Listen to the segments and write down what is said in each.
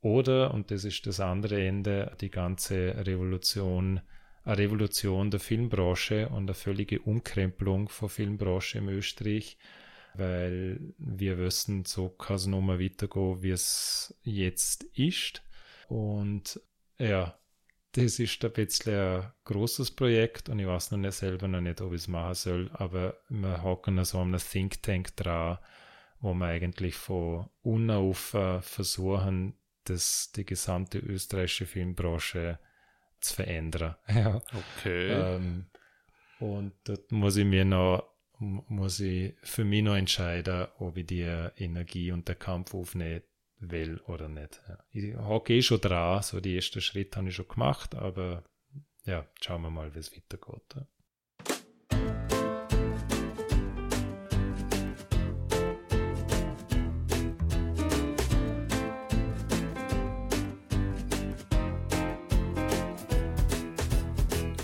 Oder, und das ist das andere Ende, die ganze Revolution, eine Revolution der Filmbranche und eine völlige Umkrempelung von Filmbranche in Österreich, weil wir wissen, so kann es nochmal weitergehen, wie es jetzt ist. Und ja, das ist ein bisschen ein großes Projekt und ich weiß noch nicht selber noch nicht, ob ich es machen soll, aber wir hocken so einem Think Tank dran, wo wir eigentlich von unten auf versuchen, das, die gesamte österreichische Filmbranche zu verändern. Ja. Okay. Ähm, und dort muss ich mir noch, muss ich für mich noch entscheiden, ob ich die Energie und den Kampf aufnehmen will oder nicht. Ja. Ich hocke eh schon dran, so die ersten Schritte habe ich schon gemacht, aber ja, schauen wir mal, wie es weitergeht. Ja.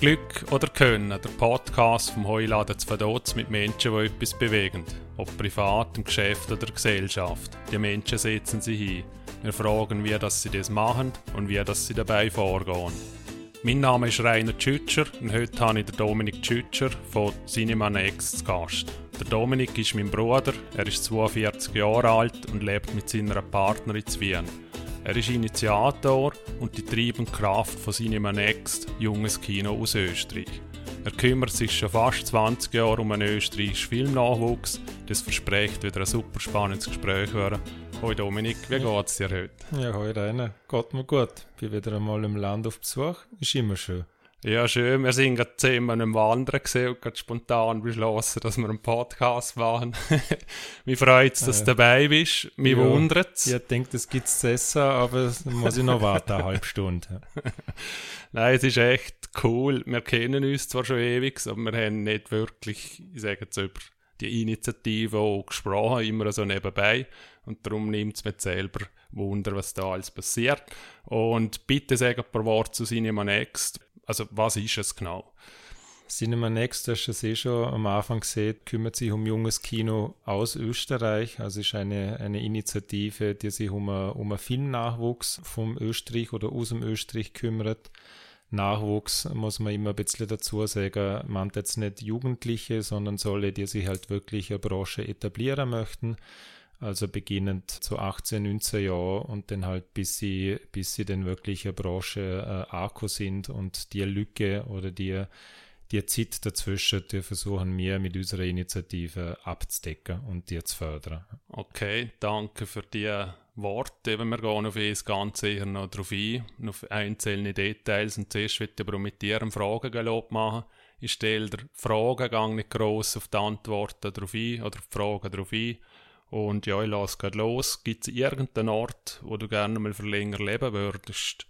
Glück oder Können, der Podcast vom Heuladen zu Verdotz mit Menschen, die etwas bewegen. Ob privat, im Geschäft oder Gesellschaft. Die Menschen setzen sich hin. Wir fragen, wie das sie das machen und wie das sie dabei vorgehen. Mein Name ist Rainer Tschütscher und heute habe ich den Dominik Tschütscher von Cinema Next zu Gast. Der Dominik ist mein Bruder, er ist 42 Jahre alt und lebt mit seiner Partnerin in Wien. Er ist Initiator und die treibende Kraft von Cinema Next, junges Kino aus Österreich. Er kümmert sich schon fast 20 Jahre um einen österreichischen Filmnachwuchs. Das verspricht wieder ein super spannendes Gespräch werden. Hoi Dominik, wie geht's dir heute? Ja, hoi Rainer, geht mir gut. Bin wieder einmal im Land auf Besuch, ist immer schön. Ja, schön. Wir sind gerade zusammen am Wandern gesehen und gerade spontan beschlossen, dass wir einen Podcast machen. Mich freut es, dass äh, du dabei bist. Mich ja, wundert es. Ich denke, es gibt zu essen, aber muss ich noch warten, eine halbe Stunde. Nein, es ist echt cool. Wir kennen uns zwar schon ewig, aber wir haben nicht wirklich, ich sage jetzt, über die Initiative auch gesprochen, immer so nebenbei. Und darum nimmt es mir selber Wunder, was da alles passiert. Und bitte sag ein paar Worte zu Cinema Next also was ist es genau? Cinema Next, hast du eh schon am Anfang gesehen, kümmert sich um junges Kino aus Österreich. Also ist eine, eine Initiative, die sich um, einen um Filmnachwuchs vom Österreich oder aus dem Österreich kümmert. Nachwuchs muss man immer ein bisschen dazu sagen, man jetzt nicht Jugendliche, sondern solle, die sich halt wirklich eine Branche etablieren möchten also beginnend zu 18, 19 Jahren und dann halt bis sie, bis sie dann wirklich eine Branche äh, Akku sind und die Lücke oder die, die Zeit dazwischen, die versuchen wir mit unserer Initiative abzudecken und die zu fördern. Okay, danke für die Worte. Eben, wir gehen auf das Ganze eher noch drauf ein, auf einzelne Details und zuerst wird ich aber mit dir einen Fragengalopp machen. Ich stelle dir Fragen, gehe nicht gross auf die Antworten drauf ein oder die Fragen drauf ein und ja, ich lasse gerade los. Gibt es irgendeinen Ort, wo du gerne mal für länger leben würdest?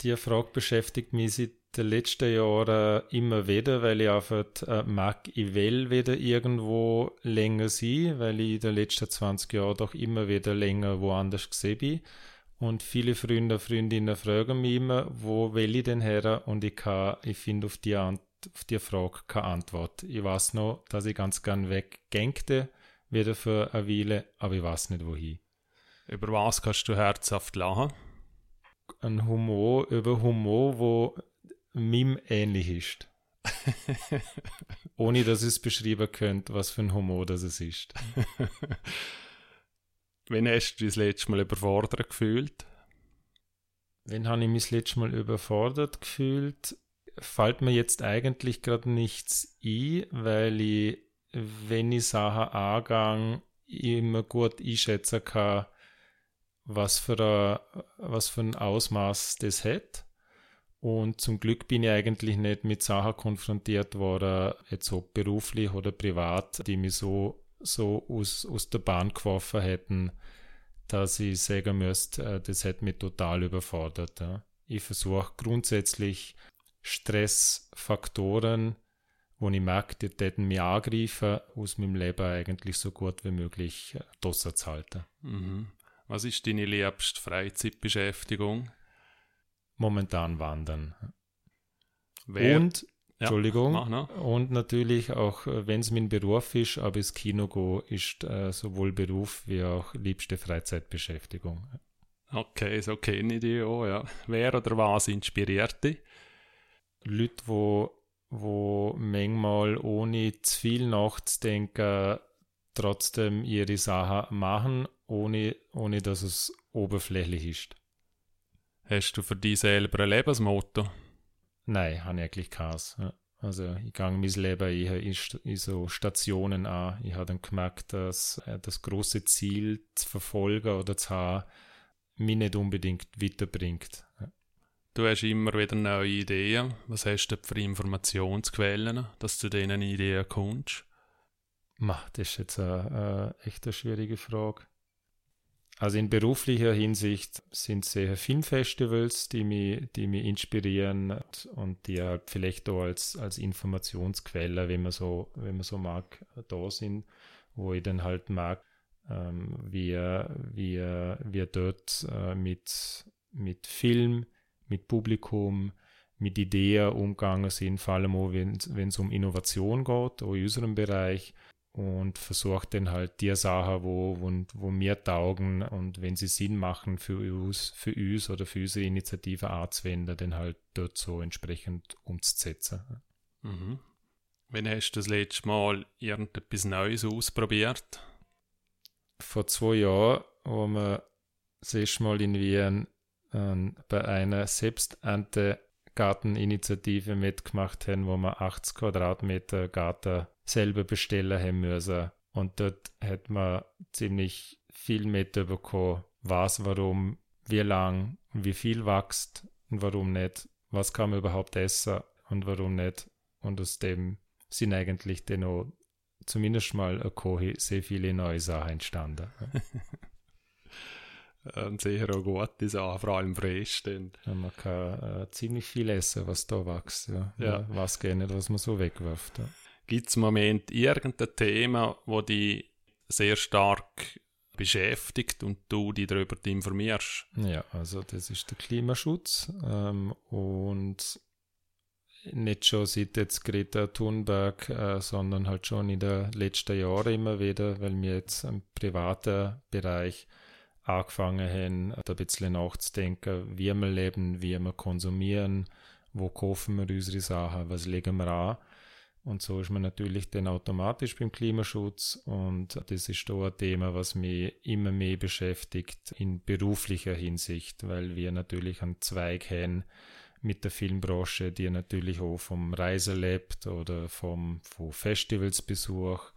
Die Frage beschäftigt mich seit den letzten Jahren immer wieder, weil ich einfach äh, mag, ich will wieder irgendwo länger sein, weil ich in den letzten 20 Jahren doch immer wieder länger woanders gesehen bin. Und viele Freunde und Freundinnen fragen mich immer, wo will ich denn her? Und ich ich finde auf die, auf die Frage keine Antwort. Ich weiß noch, dass ich ganz gern weggängte wieder für eine Weile, aber ich weiß nicht wohin. Über was kannst du herzhaft lachen? Ein Humor, über Humor, wo Mim ähnlich ist. Ohne dass es beschreiben könnt, was für ein Humor das es ist. Wann hast du dich das letzte Mal überfordert gefühlt? Wann habe ich mich das letzte Mal überfordert gefühlt? Fällt mir jetzt eigentlich gerade nichts ein, weil ich wenn ich Sachen angehe, immer gut einschätzen kann, was für, ein, was für ein Ausmaß das hat. Und zum Glück bin ich eigentlich nicht mit Sachen konfrontiert worden, jetzt ob beruflich oder privat, die mich so, so aus, aus der Bahn geworfen hätten, dass ich sagen müsste, äh, das hätte mich total überfordert. Ich versuche grundsätzlich Stressfaktoren wo ich merke, die täten mich angreifen, aus meinem Leben eigentlich so gut wie möglich äh, draussen zu halten. Mhm. Was ist deine liebste Freizeitbeschäftigung? Momentan wandern. Wer? Und, ja, Entschuldigung, und natürlich auch, äh, wenn es mein Beruf ist, aber ins Kino gehen ist äh, sowohl Beruf wie auch liebste Freizeitbeschäftigung. Okay, so kenne ich die auch, ja. Wer oder was inspiriert dich? Leute, wo, wo manchmal ohne zu viel nachzudenken trotzdem ihre Sachen machen, ohne, ohne dass es oberflächlich ist. Hast du für dich selber ein Lebensmotto? Nein, habe ich eigentlich keins. Also ich gehe mein Leben eher in, so Stationen an. Ich habe dann gemerkt, dass äh, das große Ziel zu verfolgen oder zu haben, mich nicht unbedingt weiterbringt. Du hast immer wieder neue Ideen. Was hast du für Informationsquellen, dass du diesen Ideen kommst? Das ist jetzt eine, eine echt eine schwierige Frage. Also in beruflicher Hinsicht sind es sehr Filmfestivals, die mich, die mich inspirieren und die halt vielleicht auch als, als Informationsquelle, wenn man so, wenn man so mag, da sind, wo ich dann halt mag, ähm, wie, wie, wie dort äh, mit, mit Film, mit Publikum, mit Ideen umgegangen sind, vor allem auch wenn es um Innovation geht, auch in unserem Bereich und versucht dann halt die Sachen, wo, wo, wo mir taugen und wenn sie Sinn machen für uns, für uns oder für unsere Initiative anzuwenden, dann halt dort so entsprechend umzusetzen. Mhm. Wann hast du das letzte Mal irgendetwas Neues ausprobiert? Vor zwei Jahren, wo wir das erste Mal in Wien äh, bei einer Selbsternte-Garteninitiative mitgemacht haben, wo wir 80 Quadratmeter Garten selber bestellen haben müssen. Und dort hat man ziemlich viel mitbekommen, was, warum, wie lang wie viel wächst und warum nicht, was kann man überhaupt essen und warum nicht. Und aus dem sind eigentlich dann auch zumindest mal sehr viele neue Sachen entstanden. Und sicher auch gute Sachen, vor allem frisch. Dann. Ja, man kann äh, ziemlich viel essen, was da wächst. Ja. ja. Was geht nicht, was man so wegwirft. Ja. Gibt es im Moment irgendein Thema, wo dich sehr stark beschäftigt und du dich darüber informierst? Ja, also das ist der Klimaschutz ähm, und nicht schon seit jetzt Greta Thunberg, äh, sondern halt schon in den letzten Jahren immer wieder, weil wir jetzt im privaten Bereich angefangen haben, da ein bisschen nachzudenken, wie wir leben, wie wir konsumieren, wo kaufen wir unsere Sachen, was legen wir an. Und so ist man natürlich dann automatisch beim Klimaschutz und das ist da ein Thema, was mich immer mehr beschäftigt in beruflicher Hinsicht, weil wir natürlich einen Zweig haben mit der Filmbranche, die natürlich auch vom Reise lebt oder vom, vom Festivalsbesuch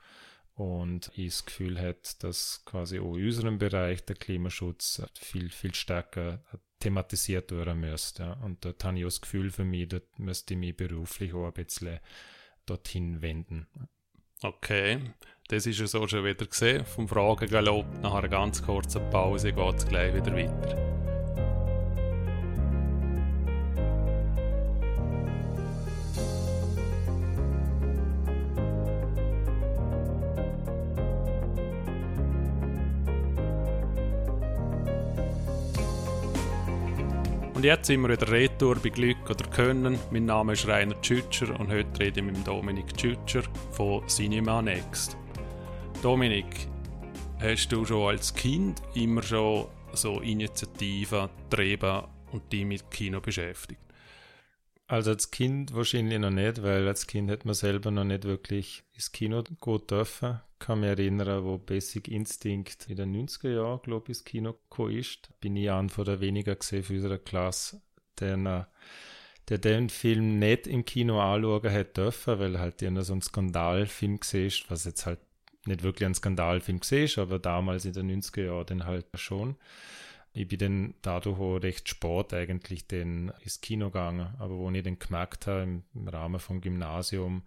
und ich das Gefühl habe, dass quasi auch in unserem Bereich der Klimaschutz viel, viel stärker thematisiert werden müsste. Und dort habe ich auch das Gefühl für mich, dort müsste ich mich beruflich auch ein bisschen dorthin wenden. Okay, das ist es auch schon wieder gesehen. Vom Fragengalopp nach einer ganz kurzen Pause geht es gleich wieder weiter. Und jetzt sind wir wieder retour bei Glück oder Können. Mein Name ist Rainer Tschütscher und heute rede ich mit Dominik Tschütscher von Cinema Next. Dominik, hast du schon als Kind immer schon so Initiativen getrieben und dich mit Kino beschäftigt? Also als Kind wahrscheinlich noch nicht, weil als Kind hat man selber noch nicht wirklich ins Kino gehen dürfen. Ich kann mich erinnern, wo Basic Instinct in den 90er Jahren, glaube ich, ins Kino gekommen ist. Bin ich an von der weniger gesehen für unsere Klasse, der, der den Film nicht im Kino anschauen hat dürfen, weil halt der so ein Skandalfilm gesehen was jetzt halt nicht wirklich ein Skandalfilm gesehen aber damals in den 90er Jahren dann halt schon. Ich bin dann dadurch auch recht spät eigentlich den ins Kino gegangen, aber wo ich den gemerkt habe im, Rahmen vom Gymnasium,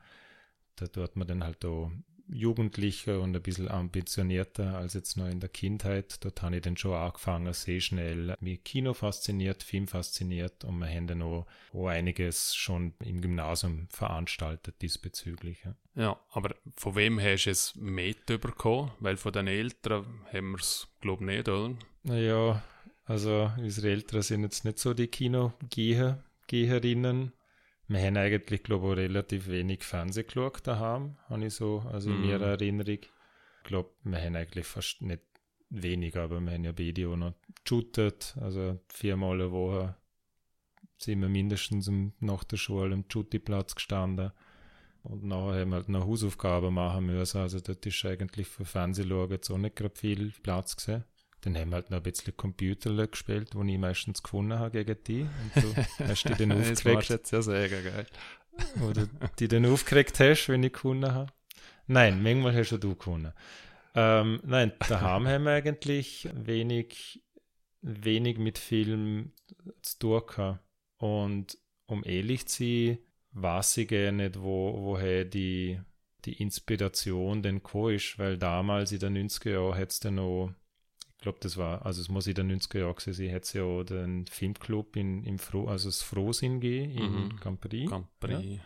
da tut man dann halt auch jugendlicher und ein bisschen ambitionierter als jetzt noch in der Kindheit. Dort habe ich dann schon angefangen, sehr schnell mich Kino fasziniert, Film fasziniert und wir haben dann auch, auch einiges schon im Gymnasium veranstaltet diesbezüglich. Ja. ja, aber von wem hast du es mitbekommen? Weil von den Eltern haben wir es, glaube ich, nicht, oder? Naja, also unsere Eltern sind jetzt nicht so die Kinogeherinnen. Wir haben eigentlich, glaube ich, relativ wenig Fernsehen geschaut daheim, habe ich so, also in mm. meiner Erinnerung. Ich glaube, wir haben eigentlich fast nicht wenig, aber wir haben ja beide auch noch geshootet, also viermal eine Woche sind wir mindestens nach der Schule am Jutti-Platz gestanden. Und nachher haben wir halt noch Hausaufgaben machen müssen. Also dort ist eigentlich für Fernsehschauen jetzt auch nicht gerade viel Platz gesehen. Dann haben wir halt noch ein bisschen Computer gespielt, wo ich meistens gewonnen habe gegen die. Und du hast dich dann aufgeregt. das jetzt ja sehr geil. Oder die dann aufgeregt hast, wenn ich gewonnen habe. Nein, manchmal hast du gewonnen. Ähm, nein, daheim haben wir eigentlich wenig, wenig mit Film zu tun gehabt. Und um ehrlich zu sein, weiß ich gar nicht, wo, woher die, die Inspiration denn gekommen ist, weil damals in den 90er Jahren hätte es dann noch, ich glaube, das war, also es muss in den 90er Jahren gewesen sein, hätte es ja den Filmclub in, im Fro, also das Frohsinn gegeben in mhm. Campri. Campri. Ja.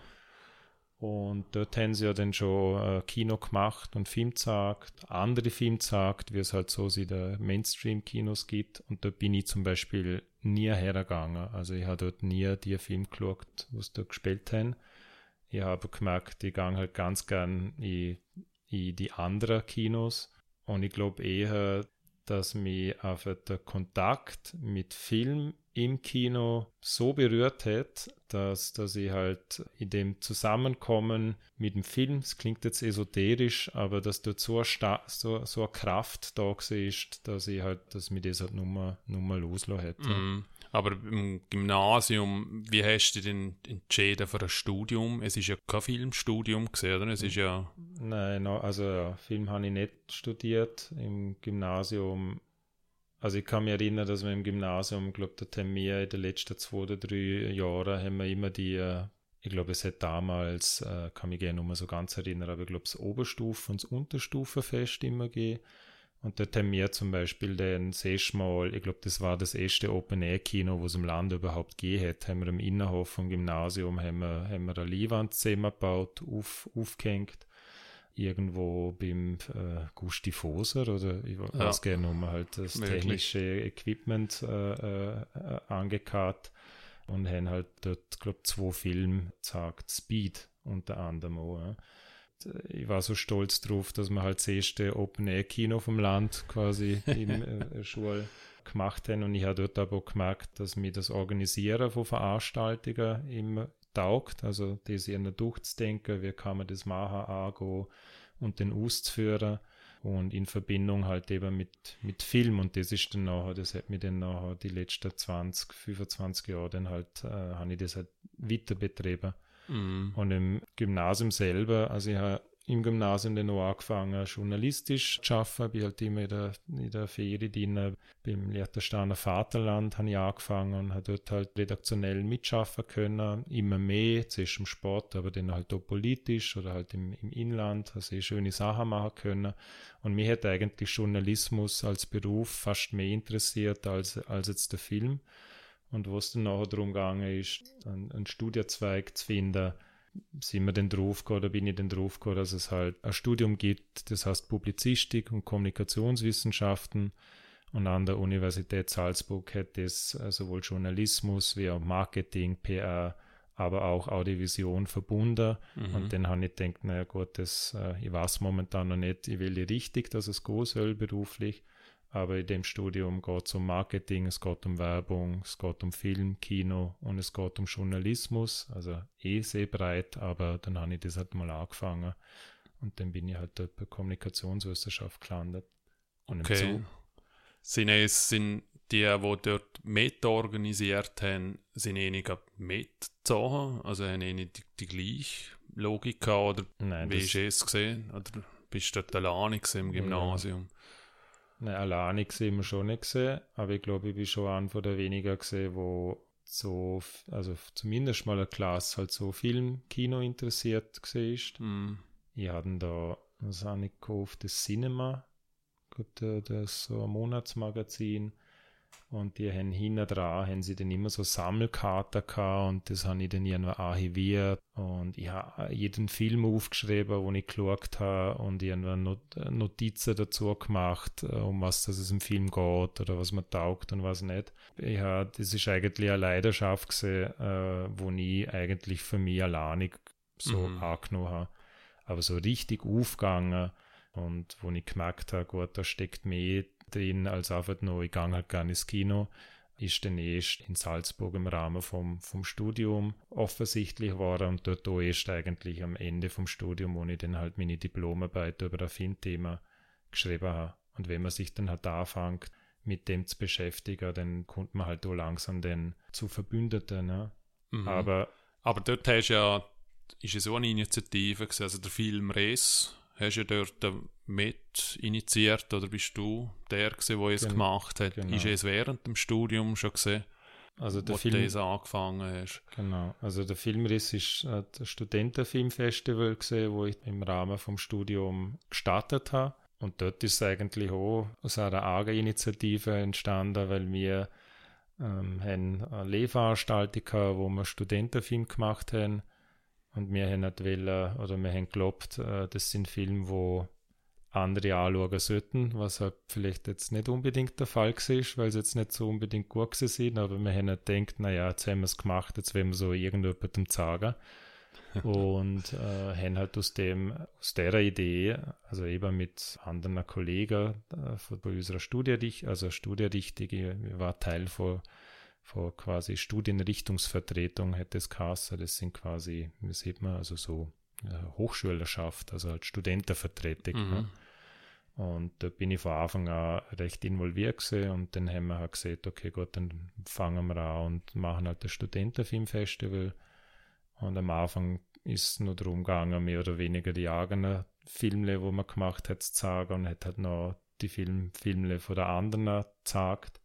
Und dort haben sie ja dann schon äh, Kino gemacht und Film gezeigt, andere Film gezeigt, wie es halt so in den Mainstream-Kinos gibt. Und da bin ich zum Beispiel nie hergegangen. Also ich habe dort nie die Film geschaut, was da gespielt haben. Ich habe gemerkt, ich gehe halt ganz gern in, in die anderen Kinos. Und ich glaube eher, dass mich einfach der Kontakt mit Film im Kino so berührt hat, dass, dass ich halt in dem Zusammenkommen mit dem Film, es klingt jetzt esoterisch, aber dass dort so eine, so, so eine Kraft da ist, dass ich halt, dass mir das halt nur mal, nur mal loslassen hätte. Mm. Aber im Gymnasium, wie hast du denn entschieden für ein Studium? Es ist ja kein Filmstudium gesehen, oder? Es ist ja... Nein, also Film habe ich nicht studiert. Im Gymnasium also ich kann mich erinnern, dass wir im Gymnasium, glaube, haben wir in den letzten zwei oder drei Jahren haben wir immer die, äh, ich glaube, es hat damals, äh, kann mich gerne nur so ganz erinnern, aber ich glaube, das Oberstufe- und das Unterstufenfest immer gegeben. Und haben wir zum Beispiel den Mal, ich glaube, das war das erste Open-Air-Kino, wo es im Land überhaupt gegeben hat, haben wir im Innenhof vom Gymnasium haben wir, haben wir eine Leinwand zusammengebaut, auf, aufgehängt irgendwo beim äh, Gusti Foser oder ich ja. weiß gerne um halt das Möglich. technische Equipment äh, äh, angekarrt und haben halt dort, glaube zwei Filme gesagt, Speed unter anderem auch. Ja. Ich war so stolz drauf, dass wir halt das erste Open-Air-Kino vom Land quasi in äh, Schule gemacht haben und ich habe dort aber auch gemerkt, dass mir das Organisieren von Veranstaltungen immer taugt, also das eher durchzudenken, wie kann man das machen, angehen und den auszuführen und in Verbindung halt eben mit, mit Film und das ist dann nachher, das hat mir dann nachher die letzten 20, 25 Jahre dann halt, äh, habe ich das halt weiter betrieben. Mm. Und im Gymnasium selber, also ich habe im Gymnasium dann auch angefangen, journalistisch zu arbeiten. Bin halt immer in der, in der Ferie drin. Beim Lehrtersteiner Vaterland habe ich angefangen und habe dort halt redaktionell mitschaffen können. Immer mehr, zuerst im Sport, aber dann halt auch politisch oder halt im, im Inland. Also ich schöne Sachen machen können. Und mich hat eigentlich Journalismus als Beruf fast mehr interessiert als, als jetzt der Film. Und wo es dann nachher darum gegangen ist, einen, einen Studienzweig zu finden, sind wir denn drauf oder bin ich denn drauf dass es halt ein Studium gibt, das heißt Publizistik und Kommunikationswissenschaften. Und an der Universität Salzburg hätte es äh, sowohl Journalismus wie auch Marketing, PR, aber auch Audiovision verbunden. Mhm. Und dann habe ich gedacht, naja gut, das, äh, ich weiß momentan noch nicht, ich will richtig, dass es gehen soll beruflich. Aber in dem Studium geht es um Marketing, es geht um Werbung, es geht um Film, Kino und es geht um Journalismus. Also eh sehr breit, aber dann habe ich das halt mal angefangen. Und dann bin ich halt dort bei Kommunikationswissenschaft gelandet. Und okay. Sind es sind die, die dort mit organisiert haben, sind einige mitgezogen? Also haben die, die gleiche Logik oder Nein, wie du es gesehen? Oder bist du dort alleine im Gymnasium? Ja. Nein, alleine gesehen wir schon nicht gesehen, aber ich glaube, ich bin schon einer von der weniger gesehen, wo so, also zumindest mal eine Klasse halt so Film, Kino interessiert ist. Mm. Ich hatte da, was habe ich gekauft, das Cinema, das ist so ein Monatsmagazin und die haben hinten dran, haben sie dann immer so Sammelkarten gehabt und das habe ich dann irgendwann archiviert. Und ich habe jeden Film aufgeschrieben, wo ich geschaut habe und irgendwann Not Notizen dazu gemacht, äh, um was das es im Film geht oder was man taugt und was nicht. Ich habe, das ist eigentlich eine Leidenschaft gewesen, äh, wo ich eigentlich für mich alleine so mhm. angenommen habe. Aber so richtig aufgegangen und wo ich gemerkt habe, gut, da steckt mehr drin, als einfach nur, ich gehe halt gerne ins Kino ist dann erst in Salzburg im Rahmen vom, vom Studium offensichtlich war und dort auch erst eigentlich am Ende vom Studium, wo ich dann halt meine Diplomarbeit über ein Filmthema geschrieben habe. Und wenn man sich dann halt anfängt, mit dem zu beschäftigen, dann kommt man halt auch langsam dann zu Verbündeten. Ne? Mhm. Aber, Aber dort hast ja, ist ja so eine Initiative gewesen, also der Film Res hast du ja dort mit initiiert oder bist du der gewesen, der es Gen gemacht hat? genau. Ist es während dem Studium schon gesehen, also der wo Film, du das angefangen hast? Genau, also der Filmriss ist das Studentenfilmfestival gesehen, wo ich im Rahmen vom Studium gestartet habe. Und dort ist es eigentlich auch aus einer AGA-Initiative entstanden, weil wir ähm, haben eine Lehrveranstaltung gehabt, wo wir Studentenfilm gemacht haben. Und wir haben nicht wollen, oder wir haben geglaubt, äh, das sind Filme, wo andere anschauen sollten, was halt vielleicht jetzt nicht unbedingt der Fall ist, weil sie jetzt nicht so unbedingt gut sind, aber wir haben halt gedacht, naja, jetzt haben wir es gemacht, jetzt werden wir so irgendjemandem zeigen. und äh, haben halt aus dem, aus der Idee, also eben mit anderen Kollegen äh, von unserer Studienrichtung, also Studienrichtung, ich war Teil von, von quasi Studienrichtungsvertretung, hätte es geheißen, das sind quasi, wie sieht man, also so äh, Hochschülerschaft, also halt Studentenvertretung. Mhm. Ne? Und da bin ich von Anfang an recht involviert gewesen und dann haben wir halt gesagt, okay, gut, dann fangen wir an und machen halt das Studentenfilmfestival. Und am Anfang ist es nur darum gegangen, mehr oder weniger die eigenen Filme, wo man gemacht hat, zu zeigen und hat halt noch die Film, Filme von der anderen gezeigt.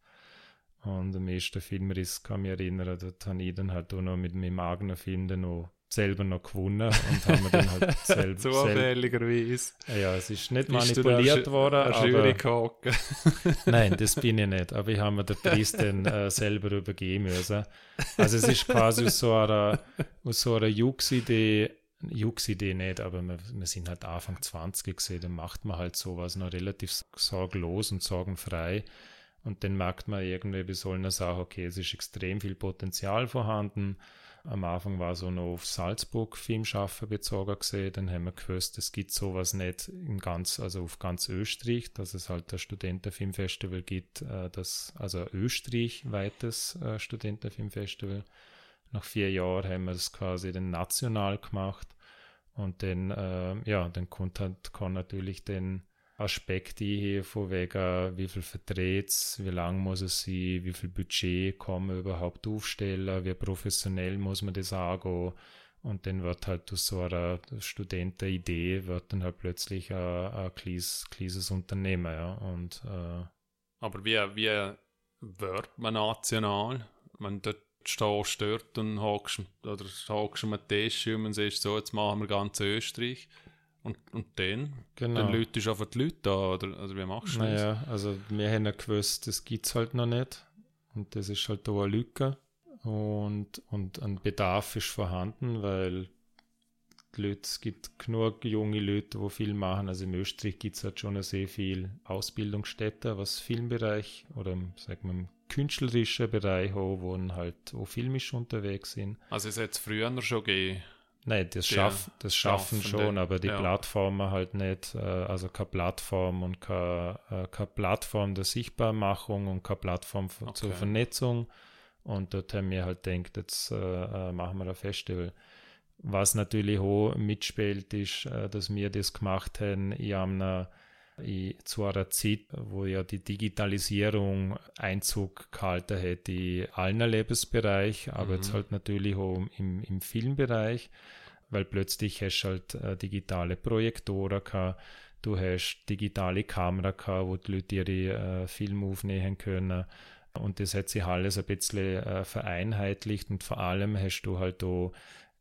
Und am ersten Filmriss kann ich mich erinnern, dort habe ich dann halt auch noch mit meinem eigenen Film dann noch selber noch gewonnen und haben wir dann halt selber. Zufälligerweise. ja, es ist nicht Bist manipuliert worden. Eine aber, Jury? Nein, das bin ich nicht, aber ich habe mir den Preis dann äh, selber übergeben müssen. Also es ist quasi aus so einer, aus so einer Jux-Idee, Jux-Idee nicht, aber wir, wir sind halt Anfang 20 gesehen, dann macht man halt sowas noch relativ sorglos und sorgenfrei. Und dann merkt man irgendwie, wir sollen sagen, okay, es ist extrem viel Potenzial vorhanden. Am Anfang war so noch auf Salzburg Filmschaffen bezogen gesehen, dann haben wir gewusst, es gibt sowas nicht in ganz, also auf ganz Österreich, dass es halt das Studentenfilmfestival gibt, äh, das, also österreichweites äh, Studentenfilmfestival. Nach vier Jahren haben wir das quasi dann national gemacht und dann, äh, ja, dann kommt halt, kann natürlich den Aspekte hier von wegen, wie viel verdreht wie lang muss es sein, wie viel Budget kann man überhaupt aufstellen, wie professionell muss man das angehen. Und dann wird halt aus so einer Studentenidee wird dann halt plötzlich ein, ein kleines, kleines Unternehmen, ja. Und, äh, Aber wie, wie wird man national? Wenn du stehst dort und hockst, oder hockst am Tisch und sagst so, jetzt machen wir ganz Österreich. Und, und dann? genau. Dann läutest du einfach die Leute an, oder? Also wie machst du das? Naja, also wir haben ja gewusst, das gibt es halt noch nicht. Und das ist halt da eine Lücke. Und, und ein Bedarf ist vorhanden, weil die Leute, es gibt genug junge Leute, die viel machen. Also in Österreich gibt es halt schon sehr viel Ausbildungsstätten, was Filmbereich oder sagen wir im künstlerischen Bereich haben, wo halt auch filmisch unterwegs sind. Also es hat es früher schon gegeben. Nein, das, schaff, das schaffen schon, aber die ja. Plattformen halt nicht. Äh, also keine Plattform und keine, äh, keine Plattform der Sichtbarmachung und keine Plattform für, zur Okay. Vernetzung. Und dort haben wir halt gedacht, jetzt äh, machen wir ein Festival. Was natürlich auch mitspielt, ist, dass wir das gemacht haben in einer, in, zu einer Zeit, wo ja die Digitalisierung Einzug gehalten hat in allen Lebensbereich, aber Mhm. jetzt halt natürlich auch im, im Filmbereich, weil plötzlich hast du halt äh, digitale Projektoren gehabt, du hast digitale Kamera gehabt, wo die Leute ihre äh, Filme aufnehmen können. Und das hat sich alles ein bisschen äh, vereinheitlicht und vor allem hast du halt da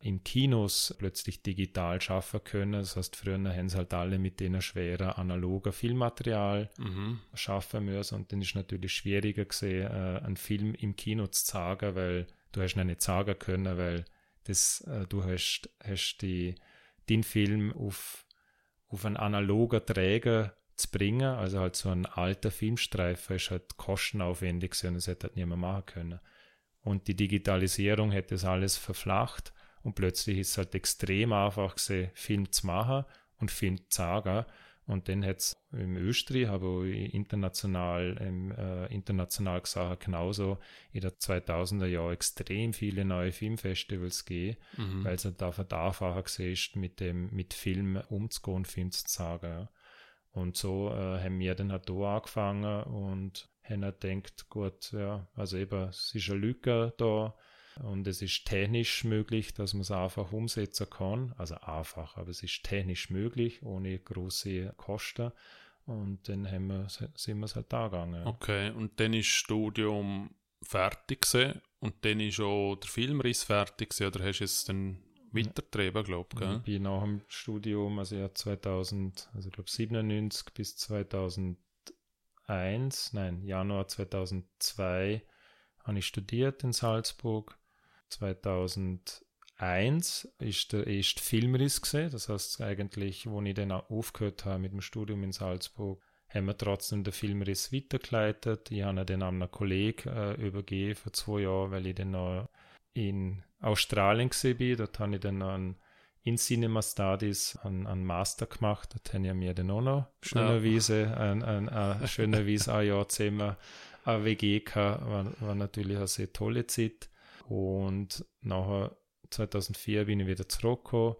in Kinos plötzlich digital schaffen können. Das heißt, früher haben sie halt alle mit denen schweren analogen Filmmaterial Mhm. schaffen müssen und dann ist natürlich schwieriger gesehen, äh, einen Film im Kino zu zeigen, weil du hast ihn nicht zeigen können, weil das, äh, du hast, hast die, den Film auf, auf einen analogen Träger zu bringen, also halt so ein alter Filmstreifen ist halt kostenaufwendig und das hätte halt niemand machen können. Und die Digitalisierung hätte das alles verflacht und plötzlich ist es halt extrem einfach gewesen, Film zu machen und Film zu sagen. Und dann hat es im Österreich, aber international, im, äh, international gesagt, genauso in den 2000er Jahren extrem viele neue Filmfestivals gegeben, mhm. weil es halt einfach einfacher gesehen mit dem, mit Film umzugehen, Film zu sagen. Und so äh, haben wir dann halt da angefangen und haben halt gedacht, gut, ja, also eben, es ist eine Lücke da, und es ist technisch möglich, dass man es einfach umsetzen kann. Also einfach, aber es ist technisch möglich, ohne große Kosten. Und dann haben wir, sind wir es halt da gegangen. Okay, und dann ist das Studium fertig gewesen, und dann ist auch der Filmriss fertig gewesen, oder hast du es dann weitergetrieben, glaube ich? Ich bin nach dem Studium, also ja 2000, also ich glaube 97 bis 2001, nein, Januar 2002 habe ich studiert in Salzburg 2001 ist der erste Filmriss gesehen. Das heißt eigentlich, wo ich dann aufgehört habe mit dem Studium in Salzburg, haben wir trotzdem den Filmriss weitergeleitet. Ich habe den an einen Kollegen äh, übergeben vor zwei Jahren, weil ich dann noch in Australien gesehen bin. Dort habe ich dann einen in Cinema Studies einen, einen Master gemacht. Dort habe ich mir dann auch noch schönerweise ja. ein, ein, ein schönerweise ein Jahr zusammen eine WG gehabt. War, war natürlich eine sehr tolle Zeit. Und nachher 2004 bin ich wieder zurückgekommen,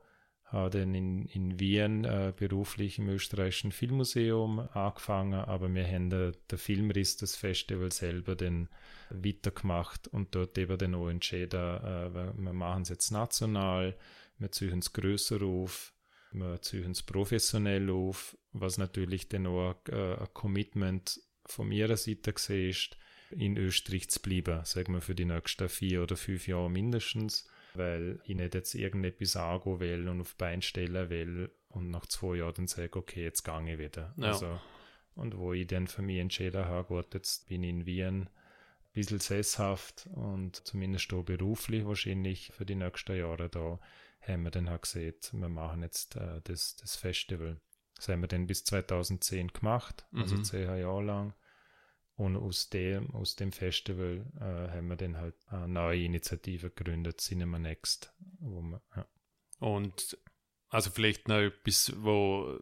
habe dann in, in Wien äh, beruflich im österreichischen Filmmuseum angefangen, aber wir haben den, den Filmriss des Festivals selber dann weitergemacht und dort eben dann auch entschieden, äh, wir machen es jetzt national, wir ziehen es größer auf, wir ziehen es professionell auf, was natürlich dann auch äh, ein Commitment von ihrer Seite ist, in Österreich zu bleiben, sagen wir für die nächsten vier oder fünf Jahre mindestens, weil ich nicht jetzt irgendetwas angehen will und auf Bein stellen will und nach zwei Jahren dann sage, okay, jetzt gehe ich wieder. Ja. Also, und wo ich dann für mich entschieden habe, gut, jetzt bin ich in Wien ein bisschen sesshaft und zumindest auch beruflich wahrscheinlich für die nächsten Jahre da, haben wir dann auch gesehen, wir machen jetzt äh, das, das Festival. Das haben wir dann bis 2010 gemacht, also mhm. zehn Jahre lang. Und aus dem, aus dem Festival äh, haben wir dann halt eine neue Initiative gegründet, Cinema Next. Wo wir, ja. Und also vielleicht noch etwas, wo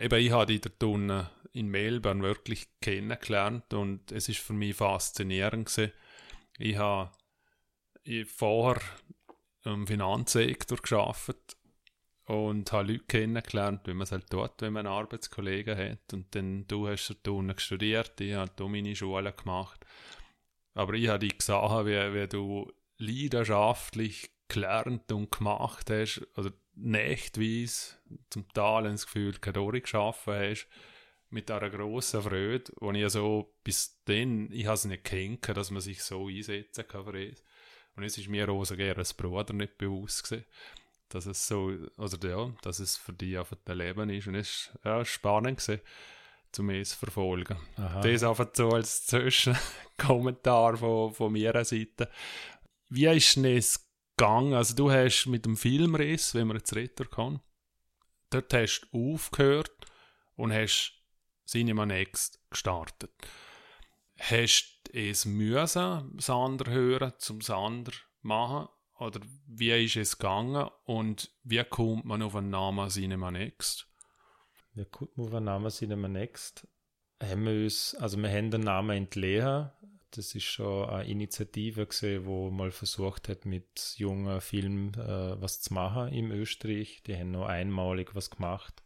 eben ich habe die da in Melbourne wirklich kennengelernt und es ist für mich faszinierend gewesen. Ich habe vorher im Finanzsektor geschafft und habe Leute kennengelernt, wie man es halt tut, wenn man einen Arbeitskollegen hat. Und dann, du hast dort unten studiert, ich habe da meine Schule gemacht. Aber ich habe dich gesehen, wie, wie du leidenschaftlich gelernt und gemacht hast, oder nächtweise zum Teil das Gefühl, keine geschaffen hast, mit einer grossen Freude, wo ich so bis dann, ich habe es nicht kennt, dass man sich so einsetzen kann für es. Und es ist mir auch so gerne als Bruder nicht bewusst gewesen dass es so, also ja, dass es für dich einfach ein Leben ist. Und es war ja, spannend gewesen, zum es verfolgen. Aha. Das einfach so als Zwischenkommentar von, von meiner Seite. Wie ist es gegangen? Also du hast mit dem Filmriss, wenn man jetzt reden kann, dort hast du aufgehört und hast Cinema Next gestartet. Hast du es müssen, Sander hören, zum Sander machen? Oder wie ist es gegangen und wie kommt man auf einen Namen Cinema Next? Wie kommt man auf einen Namen Cinema Next? Haben wir uns, also wir haben den Namen entleeren. Das ist schon eine Initiative gesehen, wo mal versucht hat, mit jungen Filmen äh, was zu machen im Österreich. Die haben noch einmalig was gemacht.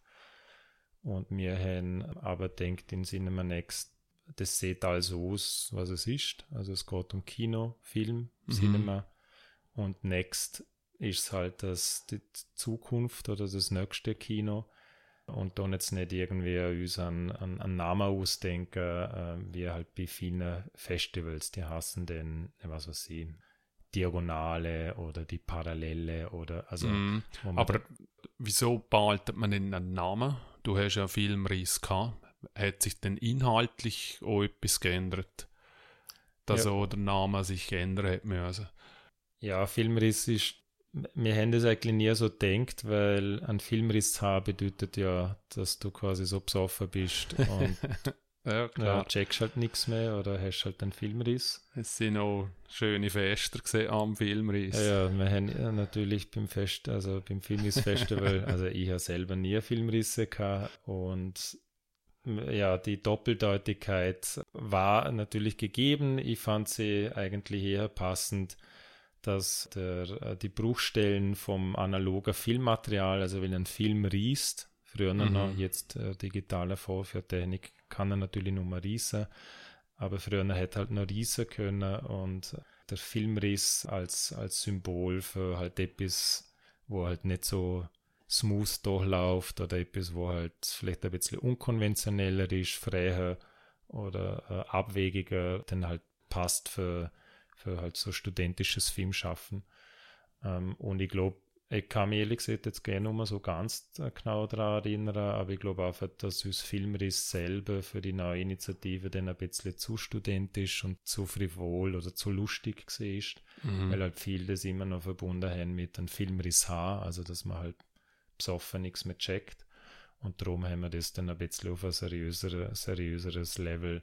Und wir haben aber denkt in Cinema Next, das sieht also aus, was es ist. Also es geht um Kino, Film, mhm. Cinema und Next ist halt das, die Zukunft oder das nächste Kino. Und dann jetzt nicht irgendwie uns an, an, an Namen ausdenken, äh, wie halt bei vielen Festivals, die hassen den, was weiß ich, Diagonale oder die Parallele oder also. Mm, aber wieso behaltet man denn einen Namen? Du hast ja Filmriss gehabt. Hat sich denn inhaltlich auch etwas geändert? Dass ja. auch der Name sich ändern hat müssen? Ja, Filmriss ist, wir haben das eigentlich nie so gedacht, weil ein Filmriss zu haben bedeutet ja, dass du quasi so besoffen bist und Ja. Ja, checkst halt nichts mehr oder hast halt einen Filmriss. Es sind auch schöne Fester gesehen am Filmriss. Ja, ja, wir haben natürlich beim Fest, also beim Filmriss-Festival, also ich habe selber nie Filmrisse gehabt und ja, die Doppeldeutigkeit war natürlich gegeben. Ich fand sie eigentlich eher passend, dass der, äh, die Bruchstellen vom analoger Filmmaterial, also wenn ein Film riest, früher mhm. noch, jetzt äh, digitale Vorführtechnik, kann er natürlich nur mal riesen, aber früher hätte halt noch riesen können und der Filmriss als, als Symbol für halt etwas, wo halt nicht so smooth durchläuft oder etwas, wo halt vielleicht ein bisschen unkonventioneller ist, freier oder äh, abwegiger, dann halt passt für, für halt so studentisches Filmschaffen. Ähm, und ich glaube, ich kann mich ehrlich gesagt jetzt gerne mal so ganz äh, genau daran erinnern, aber ich glaube einfach, dass uns Filmriss selber für die neue Initiative dann ein bisschen zu studentisch und zu frivol oder zu lustig ist, mhm. weil halt viele das immer noch verbunden haben mit einem Filmriss H, also dass man halt besoffen nichts mehr checkt. Und darum haben wir das dann ein bisschen auf ein seriöser, seriöseres Level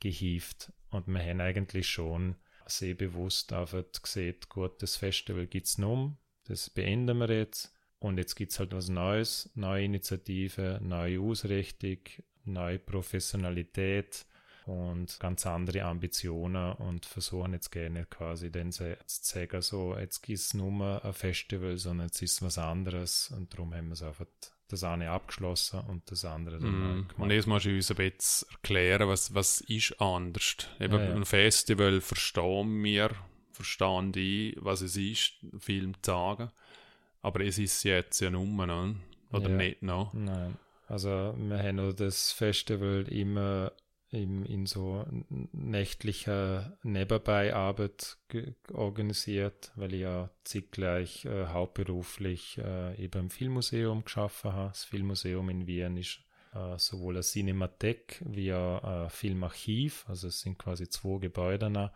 gehievt. Und wir haben eigentlich schon sehr bewusst einfach gesehen, gut, das Festival gibt es noch, das beenden wir jetzt. Und jetzt gibt es halt was Neues, neue Initiative, neue Ausrichtung, neue Professionalität und ganz andere Ambitionen und versuchen jetzt gerne quasi dann zu sagen, so, jetzt gibt es nur ein Festival, sondern jetzt ist es was anderes und darum haben wir es einfach das eine abgeschlossen und das andere dann mm. gemacht. Und jetzt musst du uns ein bisschen erklären, was, was ist anders. Eben ja, ja. ein Festival verstehen wir, verstehen die, was es ist, Film zu sagen, aber es ist jetzt ja nur, ne? oder ja. nicht noch? Nein. Also wir haben das Festival immer in, in so nächtlicher Nebenbeiarbeit organisiert, weil ich ja zeitgleich äh, hauptberuflich äh, eben im Filmmuseum geschaffen habe. Das Filmmuseum in Wien ist äh, sowohl ein Cinemathek wie ein Filmarchiv, also es sind quasi zwei Gebäude.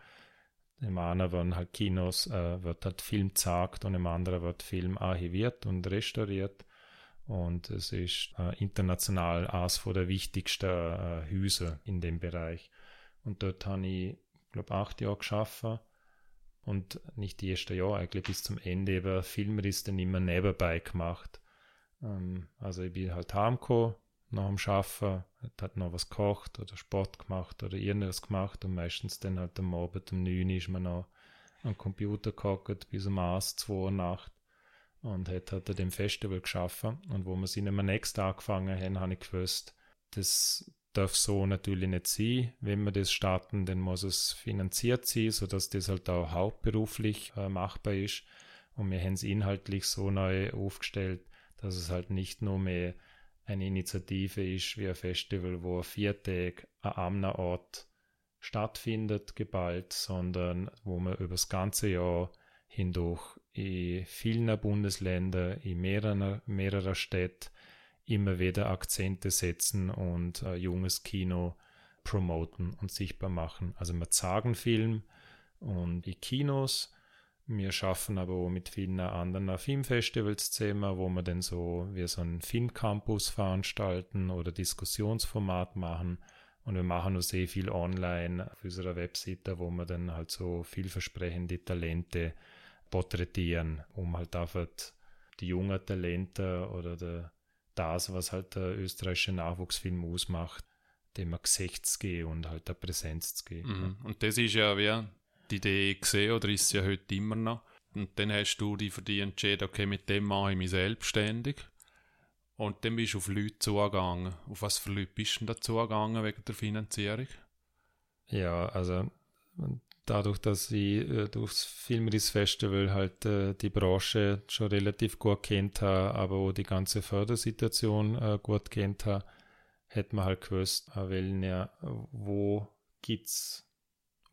Im einen werden halt Kinos, äh, wird halt Film gezeigt und im anderen wird Film archiviert und restauriert. Und es ist äh, international eines der wichtigsten äh, Häuser in dem Bereich. Und dort habe ich, glaube acht Jahre geschaffen. Und nicht die erste Jahr, eigentlich bis zum Ende über Filmriss dann immer nebenbei gemacht. Ähm, also ich bin halt heimgekommen, nach dem Schaffen, hat noch was gekocht oder Sport gemacht oder irgendwas gemacht und meistens dann halt am Abend um 9 Uhr ist man noch am Computer gehockt bis um 1, 2 Uhr Nacht und hat, hat er dem Festival geschaffen. Und wo wir sind am nächsten angefangen haben, habe ich gewusst, das darf so natürlich nicht sein. Wenn wir das starten, dann muss es finanziert sein, sodass das halt auch hauptberuflich äh, machbar ist. Und wir haben es inhaltlich so neu aufgestellt, dass es halt nicht nur mehr eine Initiative ist wie ein Festival, wo vier Tage an einem Ort stattfindet, geballt, sondern wo man über das ganze Jahr hindurch in vielen Bundesländern, in mehreren, mehrerer Städten immer wieder Akzente setzen und äh, junges Kino promoten und sichtbar machen. Also wir zeigen Film und in Kinos, wir schaffen aber auch mit vielen anderen Filmfestivals zusammen, wo wir dann so wie so einen Filmcampus veranstalten oder Diskussionsformat machen. Und wir machen auch sehr viel online auf unserer Webseite, wo wir dann halt so vielversprechende Talente porträtieren, um halt einfach die jungen Talente oder der, das, was halt der österreichische Nachwuchsfilm ausmacht, dem Gesicht zu geben und halt der Präsenz zu geben. Mhm. Und das ist ja wie die Idee gesehen oder ist ja heute immer noch. Und dann hast du dich für dich entschieden, okay, mit dem mache ich mich selbstständig. Und dann bist du auf Leute zugegangen. Auf was für Leute bist du denn da zugegangen wegen der Finanzierung? Ja, also dadurch, dass ich äh, durchs Filmriss-Festival halt äh, die Branche schon relativ gut kennt habe, aber auch die ganze Fördersituation äh, gut kennt habe, hätte man halt gewusst, äh, weil ja, wo gibt's,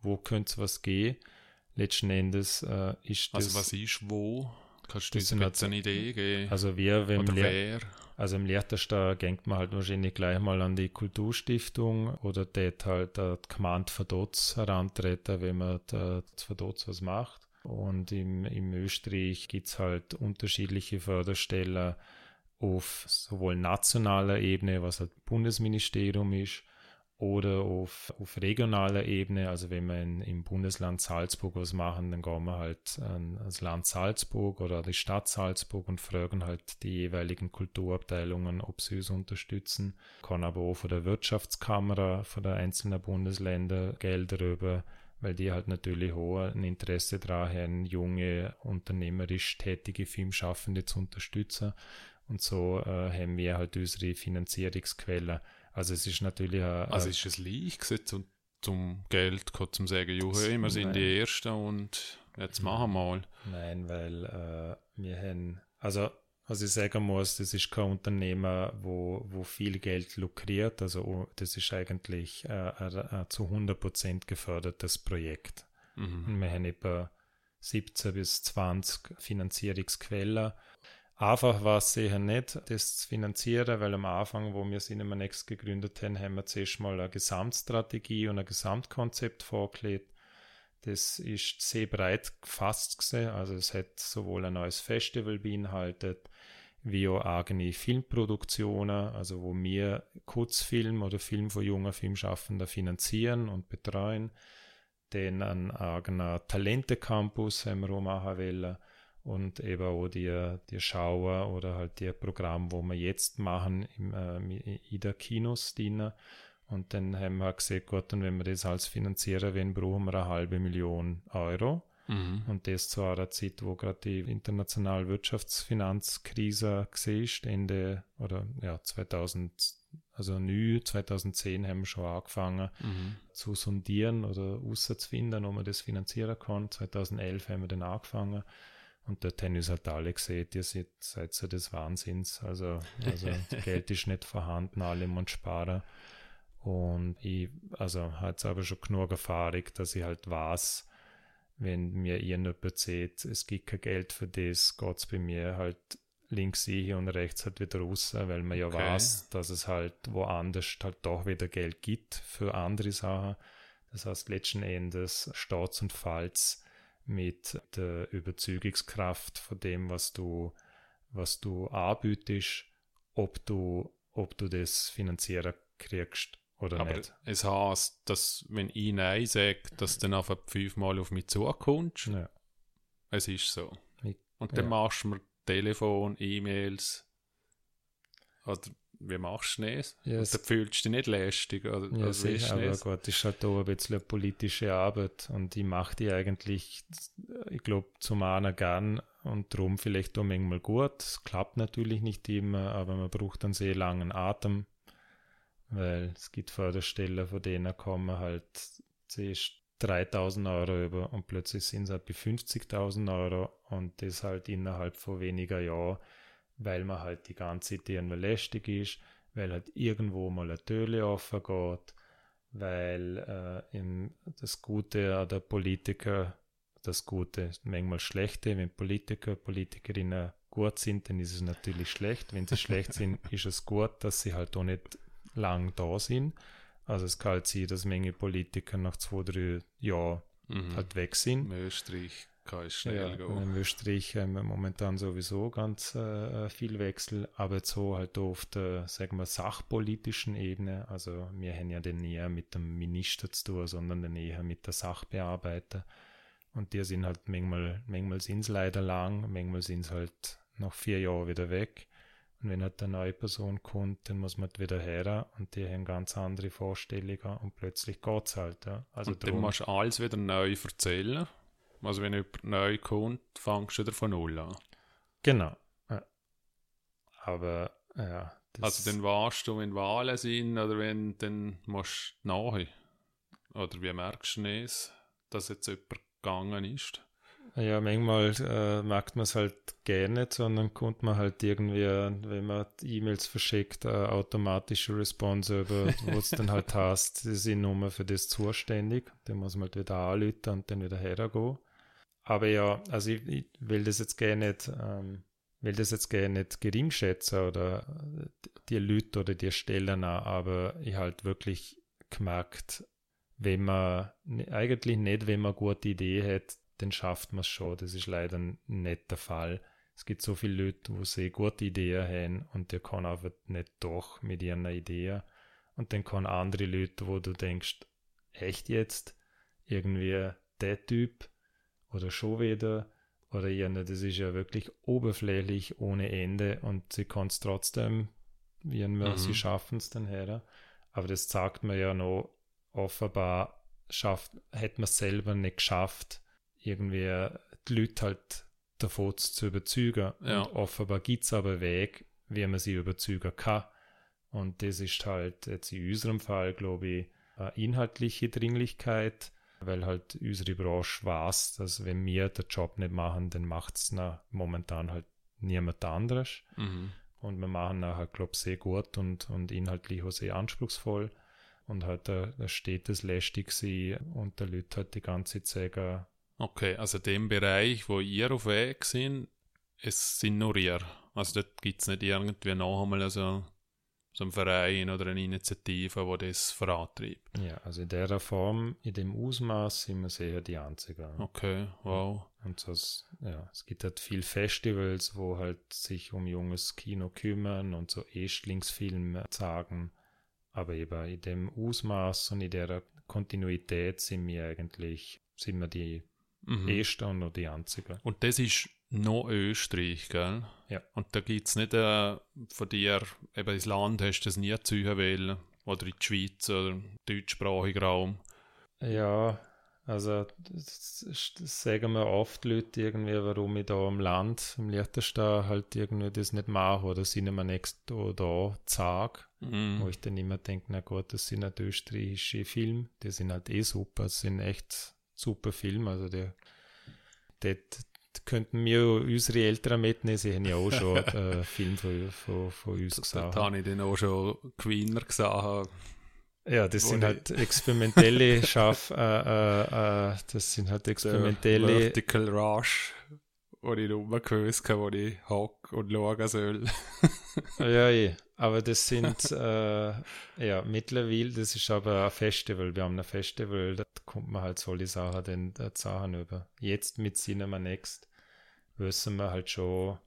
wo könnte was gehen. Letzten Endes äh, ist also das. Also was ist wo? Kannst du uns jetzt eine Idee geben? Also wer, wenn Oder wer? Also im Lehrterstag denkt man halt wahrscheinlich gleich mal an die Kulturstiftung oder dort halt die Gemeinde Verdotz herantreten, wenn man da Verdotz was macht. Und im, im Österreich gibt's halt unterschiedliche Förderstellen auf sowohl nationaler Ebene, was halt Bundesministerium ist, oder auf, auf regionaler Ebene. Also wenn wir in, im Bundesland Salzburg was machen, dann gehen wir halt an das Land Salzburg oder die Stadt Salzburg und fragen halt die jeweiligen Kulturabteilungen, ob sie uns unterstützen. Kann aber auch von der Wirtschaftskamera von der einzelnen Bundesländer Gelder über weil die halt natürlich auch ein Interesse daran haben, junge, unternehmerisch tätige Filmschaffende zu unterstützen. Und so äh, haben wir halt unsere Finanzierungsquellen. Also es ist natürlich ein, Also ist es leicht zum, zum Geld zum sagen, juhu, wir sind die Ersten und jetzt machen wir mal. Nein, weil äh, wir haben, also was ich sagen muss, das ist kein Unternehmer, wo, wo viel Geld lukriert. Also oh, das ist eigentlich äh, ein, zu 100% gefördertes Projekt. Mhm. Und wir haben etwa 17 bis 20 Finanzierungsquellen Einfach war es sicher nicht, das zu finanzieren, weil am Anfang, wo wir Cinema Next gegründet haben, haben wir zuerst mal eine Gesamtstrategie und ein Gesamtkonzept vorgelegt. Das ist sehr breit gefasst gewesen. Also es hat sowohl ein neues Festival beinhaltet, wie auch eigene Filmproduktionen, also wo wir Kurzfilm oder Film von jungen Filmschaffenden finanzieren und betreuen. Den ein eigener Talente-Campus haben wir auch machen wollen und eben auch die, die Schauer oder halt die Programme, wo wir jetzt machen im, äh, in der Kinos dienen. Und dann haben wir gesagt, gut, und wenn wir das als finanzieren wollen, brauchen wir eine halbe Million Euro. Mhm. Und das zu einer Zeit, wo gerade die internationale Wirtschaftsfinanzkrise war, Ende oder ja 2000, also neu 2010 haben wir schon angefangen mhm. zu sondieren oder auszufinden, ob man das finanzieren kann. 2011 haben wir dann angefangen. Und der Tennis hat alle gesehen, ihr seid, seid so des Wahnsinns. Also, also Geld ist nicht vorhanden, alle muss sparen. Und ich, also hat es aber schon genug Erfahrung, dass ich halt weiß, wenn mir irgendjemand sieht, es gibt kein Geld für das, geht es bei mir halt links hier und rechts halt wieder raus, weil man ja okay. weiß, dass es halt woanders halt doch wieder Geld gibt für andere Sachen. Das heißt, letzten Endes steht und falls mit der Überzeugungskraft von dem, was du, was du anbietest, ob du, ob du das finanzieren kriegst oder Aber nicht. Es heißt, dass wenn ich Nein sage, dass du dann einfach fünfmal auf mich zukommst. Ja. Es ist so. Ich, Und dann ja. machst du mir Telefon, E-Mails. Oder wie machst du das? Und dann fühlst du dich nicht lästig. Oder, ja, also sicher, aber gut, das ist halt auch ein bisschen eine politische Arbeit und ich mache die eigentlich, ich glaube, zum einen gern und darum vielleicht auch manchmal gut. Es klappt natürlich nicht immer, aber man braucht einen sehr langen Atem, weil es gibt Förderstellen, von denen kommen halt zuerst 3000 Euro über und plötzlich sind es halt bei 50.000 Euro und das halt innerhalb von weniger Jahren weil man halt die ganze Zeit irgendwie lästig ist, weil halt irgendwo mal eine Töle offen geht, weil äh, im, das Gute an der Politiker, das Gute, manchmal Schlechte, wenn Politiker, Politikerinnen gut sind, dann ist es natürlich schlecht. Wenn sie schlecht sind, ist es gut, dass sie halt auch nicht lang da sind. Also es kann halt sein, dass Menge Politiker nach zwei, drei Jahren mhm. halt weg sind. Österreich kann es schnell ja, gehen. In Österreich haben wir momentan sowieso ganz äh, viel Wechsel, aber so halt auf der, sagen wir, sachpolitischen Ebene. Also wir haben ja den näher mit dem Minister zu tun, sondern den eher mit der Sachbearbeiter. Und die sind halt manchmal, manchmal sind leider lang, manchmal sind halt nach vier Jahren wieder weg. Und wenn halt eine neue Person kommt, dann muss man halt wieder her und die haben ganz andere Vorstellungen und plötzlich geht es halt. Ja. Also und dann musst du alles wieder neu erzählen. Also wenn jemand neu kommt, fangst du wieder von Null an. Genau. Ja. Aber ja. also dann warst du, wenn Wahlen sind oder wenn dann musst du nachher. Oder wie merkst du es, dass jetzt jemand gegangen ist? Ja, manchmal äh, merkt man es halt gerne nicht, sondern kommt man halt irgendwie, wenn man E-Mails verschickt, äh, automatische Response über, wo es dann halt heißt, die sind nur für das zuständig. Dann muss man halt wieder anrufen und dann wieder hergehen. Aber ja, also ich, ich will das jetzt gerne nicht, ähm, will das jetzt gerne nicht gering schätzen oder die Leute oder die Stellen an, aber ich halt wirklich gemerkt, wenn man eigentlich nicht, wenn man eine gute Idee hat, dann schafft man es schon. Das ist leider nicht der Fall. Es gibt so viele Leute, wo sie gute Ideen haben und die können einfach nicht durch mit ihren Ideen. Und dann kommen andere Leute, wo du denkst, echt jetzt? Irgendwie der Typ oder schon wieder oder jene, das ist ja wirklich oberflächlich ohne Ende und sie kann es trotzdem, wie mhm. sie schaffen es dann her. Aber das sagt man ja noch offenbar, schafft, hätte man selber nicht geschafft, irgendwie die Leute halt davon zu überzeugen. Ja. Und offenbar gibt es aber einen Weg, wie man sie überzeugen kann. Und das ist halt jetzt in unserem Fall, glaube ich, eine inhaltliche Dringlichkeit, weil halt unsere Branche weiß, dass wenn wir den Job nicht machen, dann macht es momentan halt niemand anderes. Mhm. Und wir machen nachher, glaube ich, sehr gut und, und inhaltlich auch sehr anspruchsvoll. Und halt da, da steht es lästig sie und der Leute halt die ganze Zeit sagen. Okay, also dem Bereich, wo ihr auf Weg sind, es sind nur ihr. Also dort gibt es nicht irgendwie noch einmal so so ein Verein oder eine Initiative, die das vorantreibt. Ja, also in der Form, in dem Ausmaß sind wir sehr die Einzigen. Okay, wow. Und das, ja, es gibt halt viele Festivals, wo halt sich um junges Kino kümmern und so Erstlingsfilme zeigen. Aber eben in dem Ausmaß und in der Kontinuität sind wir eigentlich, sind wir die mhm. Ersten und noch die Einzigen. Und das ist noch Österreich, gell? Ja. Und da gibt es nicht äh, von dir, eben ins Land hast du das nie ziehen wollen, oder in die Schweiz oder im deutschsprachigen Raum. Ja, also das, das, sagen mir oft Leute irgendwie, warum ich da im Land, im Liechtenstein halt irgendwie das nicht mache oder sind immer nächst da, da zag, mm. wo ich dann immer denke, na gut, das sind halt österreichische Filme, die sind halt eh super, das sind echt super Filme, also der, der, könnten wir unsere Eltern mitnehmen. Sie haben ja auch schon äh, Film von, von, von uns gesehen. Da habe ich dann auch schon Gewinner gesehen. Ja, das sind halt experimentelle Schaff, äh, äh, äh, das sind halt experimentelle. Vertical Rush, ich rumgehört habe, wo ich hock und schauen soll. ja, ja, aber das sind, äh, ja, mittlerweile, das ist aber ein Festival. Wir haben ein Festival, da kommt man halt solche Sachen, den Sachen über. Jetzt mit Cinema Next wissen wir halt schon,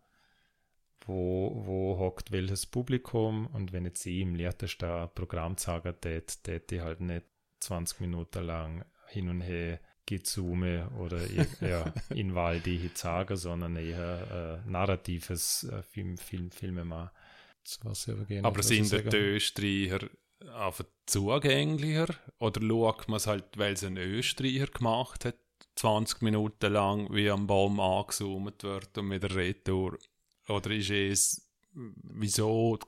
wo, wo hockt welches Publikum und wenn jetzt ich im Lehrterstar Programm sagen tät, tät ich halt nicht 20 Minuten lang hin und her gezoomen oder ja, in Waldi sagen, sondern eher äh, narratives äh, Film, Film, Filme mal. Aber sind die Österreicher einfach zugänglicher oder schaut man es halt, weil es ein Österreicher gemacht hat, 20 Minuten lang wie am Baum angezoomt wird und mit der Retour? Oder ist es, wieso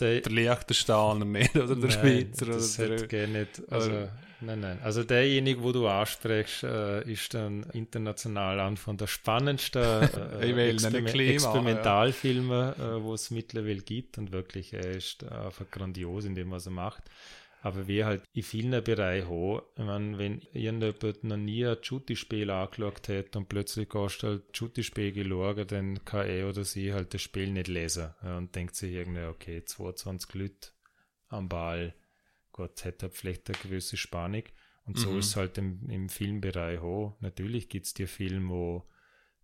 der, der Liechtensteiner nicht oder der nein, Schweizer? Das oder der, gar nicht. Also, nein, nein. Also derjenige, wo du ansprichst, äh, ist dann international an von der spannendsten äh, Experiment Experimentalfilme, ja. äh, wo es mittlerweile gibt und wirklich, er ist einfach grandios in dem, was er macht. Aber wer halt in vielen Bereichen ich meine, wenn irgendjemand noch nie ein Shooty-Spiel angeschaut hat und plötzlich kannst du halt Shooty-Spiel schauen, dann kann er oder sie halt das Spiel nicht lesen und denkt sich irgendwie, okay, 22 Leute am Ball, Gott, hätte vielleicht eine gewisse Spannung. Und so mhm. ist es halt im, im Filmbereich auch. Natürlich gibt es die Filme, wo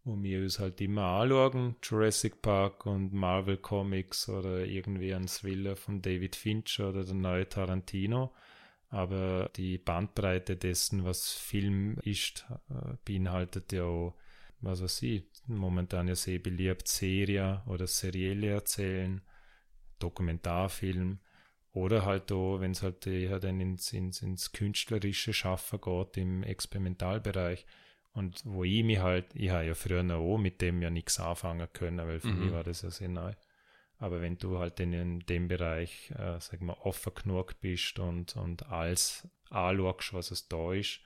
wo wir uns halt immer anschauen, Jurassic Park und Marvel Comics oder irgendwie ein Thriller von David Fincher oder der neue Tarantino. Aber die Bandbreite dessen, was Film ist, äh, beinhaltet ja auch, was weiß ich, momentan ja sehr beliebt, Serie oder serielle erzählen, Dokumentarfilm oder halt auch, wenn es halt eher dann ins, ins, ins künstlerische Schaffen geht im Experimentalbereich und wo ich mich halt, ich habe ja früher noch auch mit dem ja nichts anfangen können, weil für mhm. mich war das ja sehr neu. Aber wenn du halt in, in dem Bereich, äh, sag mal, offen genug bist und, und alles anschaust, was es da ist,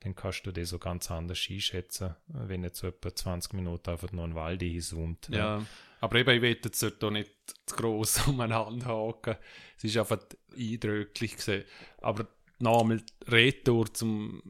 dann kannst du das so ganz anders einschätzen, wenn jetzt so etwa 20 Minuten einfach nur ein Wald hinzoomt. Ja. ja. Aber eben, ich will jetzt dort nicht zu gross umeinander haken. Es ist einfach eindrücklich gesehen. Aber nochmal Retour zum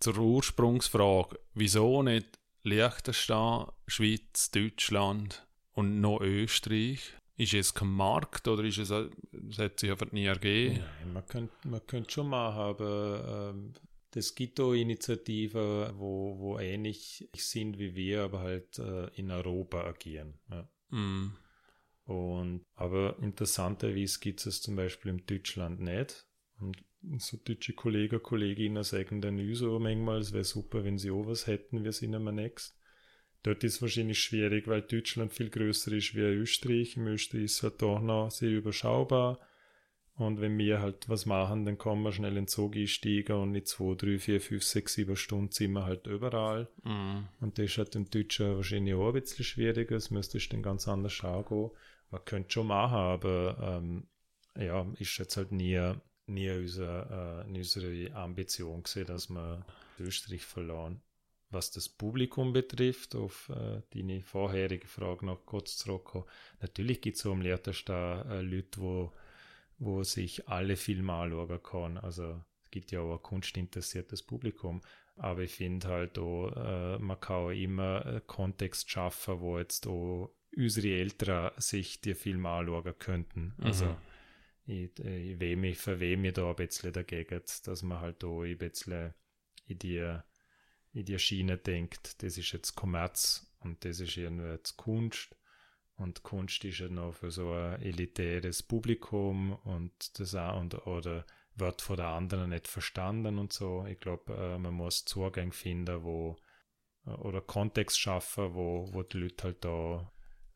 zur Ursprungsfrage, wieso nicht Liechtenstein, Schweiz, Deutschland und noch Österreich? Ist es kein Markt oder ist es, es hat sich einfach nie ergeben? Nein, man könnte, man könnte schon machen, aber ähm, das gibt auch Initiativen, wo, wo ähnlich sind wie wir, aber halt äh, in Europa agieren. Ja. Mm. Und, aber interessanterweise gibt es zum Beispiel in Deutschland nicht. Und so deutsche Kollegen, Kolleginnen sagen dann auch so manchmal, es wäre super, wenn sie auch was hätten, wir sind immer next. Dort ist es wahrscheinlich schwierig, weil Deutschland viel größer ist wie Österreich. Im Österreich ist es halt doch noch sehr überschaubar. Und wenn wir halt was machen, dann kommen wir schnell in den Zug einsteigen und in zwei, drei, vier, fünf, sechs, sieben Stunden sind wir halt überall. Mhm. Und das ist halt im Deutschen wahrscheinlich auch ein bisschen schwieriger. Das müsste ich dann ganz anders schauen. Man könnte schon machen, aber ähm, ja, ist jetzt halt nie, nie unsere, äh, unsere Ambition gesehen, dass wir Österreich verloren. Was das Publikum betrifft, auf äh, deine vorherige Frage noch kurz zurückkommen. Natürlich gibt es am Lehrtest äh, Leute, wo wo sich alle Filme anschauen kann. Also es gibt ja auch ein kunstinteressiertes Publikum. Aber ich finde halt auch, äh, man kann auch immer einen Kontext schaffen, wo jetzt auch unsere Eltern sich die Filme anschauen könnten. Also Mhm. ich, äh, ich weh mich, verweh mich da ein bisschen dagegen, dass man halt da ein bisschen in die, in die Schiene denkt, das ist jetzt Kommerz und das ist irgendwie jetzt Kunst. Und Kunst ist ja noch für so ein elitäres Publikum und das auch, und, oder wird von der anderen nicht verstanden und so. Ich glaube, äh, man muss Zugang finden, wo, äh, oder Kontext schaffen, wo, wo die Leute halt da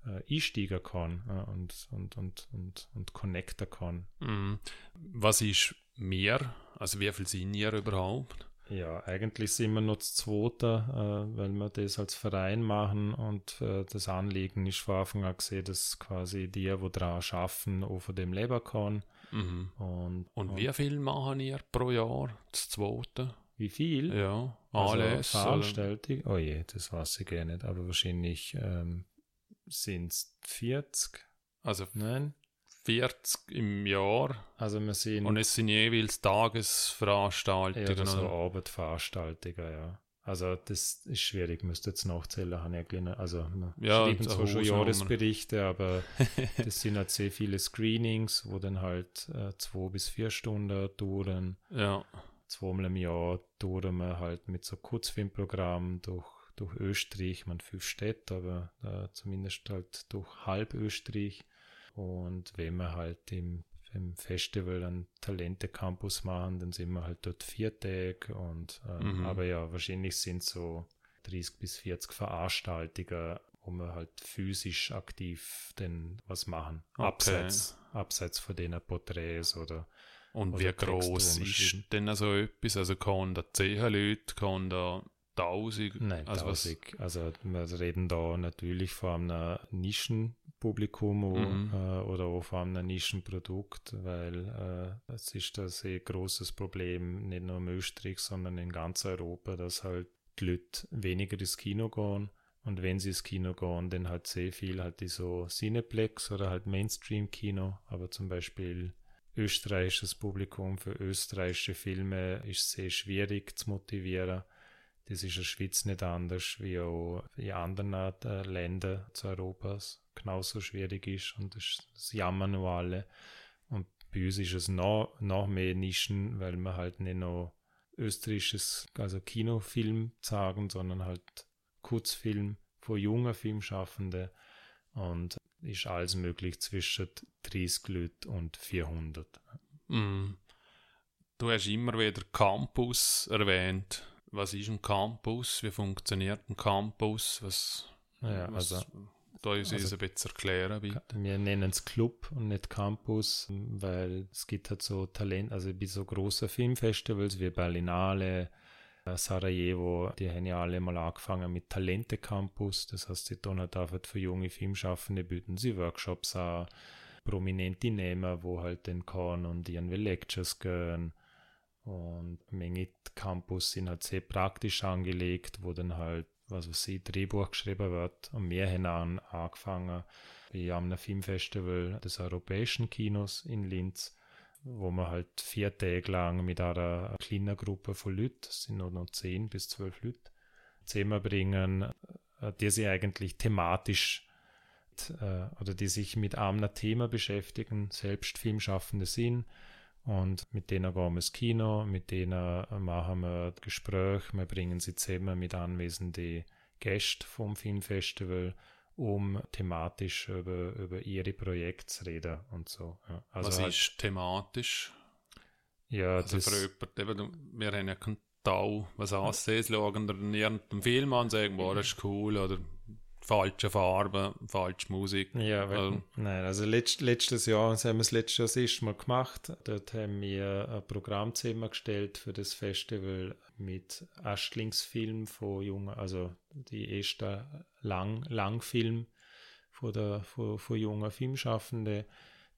äh, einsteigen kann äh, und, und, und, und, und connecten kann. Mhm. Was ist mehr? Also wie viel sind ihr überhaupt? Ja, eigentlich sind wir noch das Zweite, äh, weil wir das als Verein machen und äh, das Anliegen ist von Anfang an gesehen, dass quasi die, die daran schaffen, auch von dem leben kann. Mhm. Und, Und wie viel machen ihr pro Jahr? Das zweite? wie viel? Ja, Also alles. Veranstaltung? Oh je, das weiß ich gar nicht, aber wahrscheinlich ähm, sind es 40. Also Nein? 40 im Jahr. Also wir sind Und es sind jeweils Tagesveranstaltungen. eher so? Abendveranstaltungen, ja. Also das ist schwierig, müsste jetzt nachzählen, habe ich ja kleine, also wir Ja, schreiben zwar schon. Jahresberichte, aber das sind halt sehr viele Screenings, wo dann halt äh, zwei bis vier Stunden dauern. Ja. Zweimal im Jahr touren wir halt mit so Kurzfilmprogrammen durch, durch Österreich, man fünf Städte, aber äh, zumindest halt durch halb Österreich. Und wenn wir halt im, im Festival einen Talente-Campus machen, dann sind wir halt dort vier Tage. Und, ähm, Mhm. Aber ja, wahrscheinlich sind so 30 bis 40 Veranstaltungen, wo wir halt physisch aktiv denn was machen. Okay. Abseits, abseits von den Porträts oder Und Oder wie groß ist denn so etwas? Also kann da 10 Leute, kann da 1000? Nein, also was- tausig. Also wir reden da natürlich von einem Nischenpublikum auch, Mhm. äh, oder auch von einem Nischenprodukt, weil äh, es ist ein sehr großes Problem, nicht nur in Österreich, sondern in ganz Europa, dass halt die Leute weniger ins Kino gehen. Und wenn sie ins Kino gehen, dann halt sehr viel halt die so Cineplex oder halt Mainstream-Kino, aber zum Beispiel österreichisches Publikum für österreichische Filme ist sehr schwierig zu motivieren. Das ist in der Schweiz nicht anders wie auch in anderen äh, Ländern zu Europas genauso schwierig ist und das, das jammern nur alle. Und bei uns ist es noch, noch mehr Nischen, weil wir halt nicht noch österreichisches, also Kinofilm sagen, sondern halt Kurzfilm von jungen Filmschaffenden und ist alles möglich zwischen 30 Leuten und 400. Mm. Du hast immer wieder Campus erwähnt. Was ist ein Campus? Wie funktioniert ein Campus? Was, Ja, was, also da uns also- ein bisschen erklären, bitte. Wir nennen es Club und nicht Campus, weil es gibt halt so Talent, also bei so großen Filmfestivals wie Berlinale, äh, Sarajevo, die haben ja alle mal angefangen mit Talente Campus. Das heißt, sie tun halt für junge Filmschaffende, bieten sie Workshops an, prominente Nehmer, wo halt dann kann und irgendwie Lectures gehen. Und Menge Campus sind halt sehr praktisch angelegt, wo dann halt, was weiß ich, Drehbuch geschrieben wird. Und wir an angefangen, wie am Filmfestival des europäischen Kinos in Linz, wo wir halt vier Tage lang mit einer kleinen Gruppe von Leuten, das sind nur noch zehn bis zwölf Leute, zusammenbringen, äh, die sich eigentlich thematisch äh, oder die sich mit einem Thema beschäftigen, selbst Filmschaffende sind. Und mit denen gehen wir ins Kino, mit denen machen wir Gespräche, wir bringen sie zusammen mit anwesenden Gästen vom Filmfestival um thematisch über, über ihre Projekte zu reden und so. Ja. Also Was halt, ist thematisch? Ja, also das, für jemanden, wir haben ja keinen Tau, was ansehen, schauen oder in irgendeinem Film an, sagen, boah, das ist cool oder falsche Farben, falsche Musik. Ja, weil, also, nein, also letzt, letztes Jahr, das haben wir das letztes Jahr das erste Mal gemacht, dort haben wir ein Programm zusammengestellt für das Festival mit Erstlingsfilm von jungen, also die erste Lang, Langfilm von, der, von, von jungen Filmschaffenden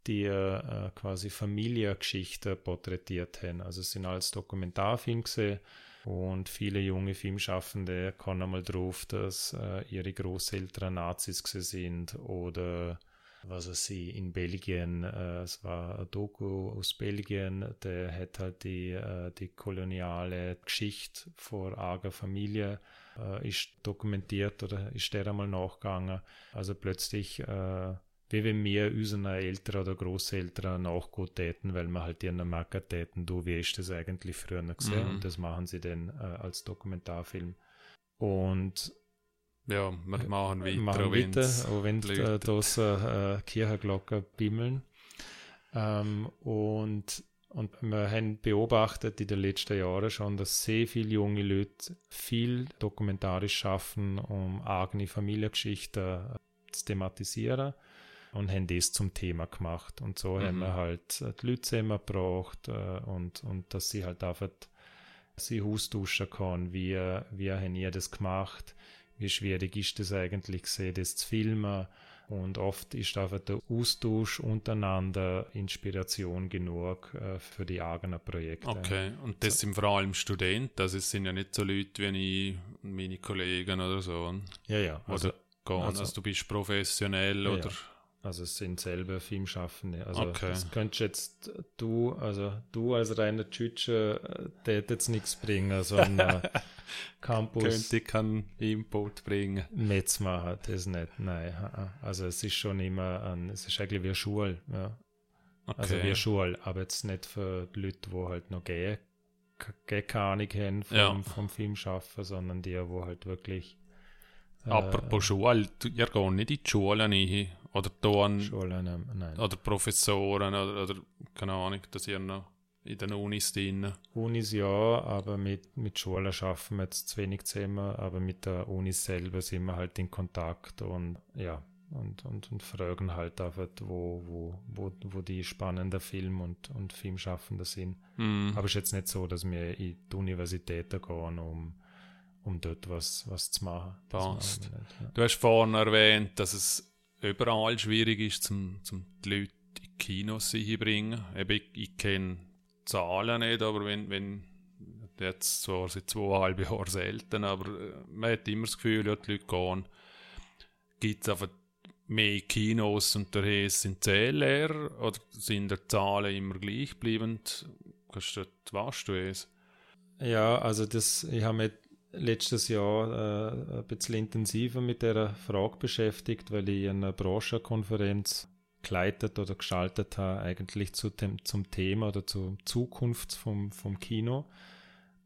die äh, quasi Familiengeschichten porträtiert haben. Also es sind alles Dokumentarfilme gesehen und viele junge Filmschaffende kommen einmal drauf, dass äh, ihre Großeltern Nazis sind oder was weiß ich, in Belgien, äh, es war ein Doku aus Belgien, der hat halt die, äh, die koloniale Geschichte vor arger Familie äh, ist dokumentiert oder ist der einmal nachgegangen. Also plötzlich äh, wie wenn wir unseren Eltern oder Großeltern nachgehen täten, weil wir halt ihren Macker täten, du, wie ist das eigentlich früher gesehen? Mhm. Und das machen sie dann äh, als Dokumentarfilm. Und ja, wir machen weiter, machen weiter auch wenn äh, das äh, Kirchenglocken bimmeln. Ähm, und, und wir haben beobachtet in den letzten Jahren schon, dass sehr viele junge Leute viel dokumentarisch schaffen, um eigene Familiengeschichten zu thematisieren und haben das zum Thema gemacht. Und so mhm. haben wir halt die Leute zusammengebracht äh, und, und dass sie halt einfach sie austauschen kann, wie, wie haben ihr das gemacht, wie schwierig ist das eigentlich das zu filmen. Und oft ist einfach der Austausch untereinander Inspiration genug äh, für die eigenen Projekte. Okay, und das so. sind vor allem Studenten, also es sind ja nicht so Leute wie ich, meine Kollegen oder so. Ja, ja. Also, oder also, also du bist professionell ja, oder. Ja. Also es sind selber Filmschaffende. Also okay. das könntest jetzt du, also du als reiner Tschütscher, äh, der jetzt nichts bringen, sondern Campus. Könnte keinen Input bringen. Netz machen, das nicht, nein. Also es ist schon immer ein, es ist eigentlich wie eine Schule, ja. Also okay. Also wie eine Schule, aber jetzt nicht für die Leute, die halt noch gehen, keine Ahnung haben vom, ja. vom Filmschaffen, sondern die, die halt wirklich äh, Apropos Schule, ihr geht nicht in die Schule rein oder da Schulen, nein. Oder Professoren oder, oder keine Ahnung, dass ihr noch in den Unis drin. Unis ja, aber mit, mit Schulen schaffen wir jetzt zu wenig zusammen, aber mit der Uni selber sind wir halt in Kontakt und ja, und, und, und fragen halt einfach, wo, wo, wo, wo die spannenden Film- und, und Filmschaffenden sind. Mm. Aber es ist jetzt nicht so, dass wir in die Universitäten gehen, um, um dort was, was zu machen. Passt. Nicht, ja. Du hast vorhin erwähnt, dass es überall schwierig ist, zum, zum die Leute in die Kinos hinbringen. ich, ich kenne Zahlen nicht, aber wenn, wenn jetzt zwar seit zweieinhalb Jahren selten, aber äh, man hat immer das Gefühl, ja, die Leute gehen, gibt es einfach mehr Kinos und daher sind die Zählen leer oder sind die Zahlen immer gleich bleibend? Weißt du es? Ja, also das, ich habe mit letztes Jahr äh, ein bisschen intensiver mit der Frage beschäftigt, weil ich eine Branchenkonferenz geleitet oder geschaltet habe, eigentlich zu dem, zum Thema oder zur Zukunft vom, vom Kino.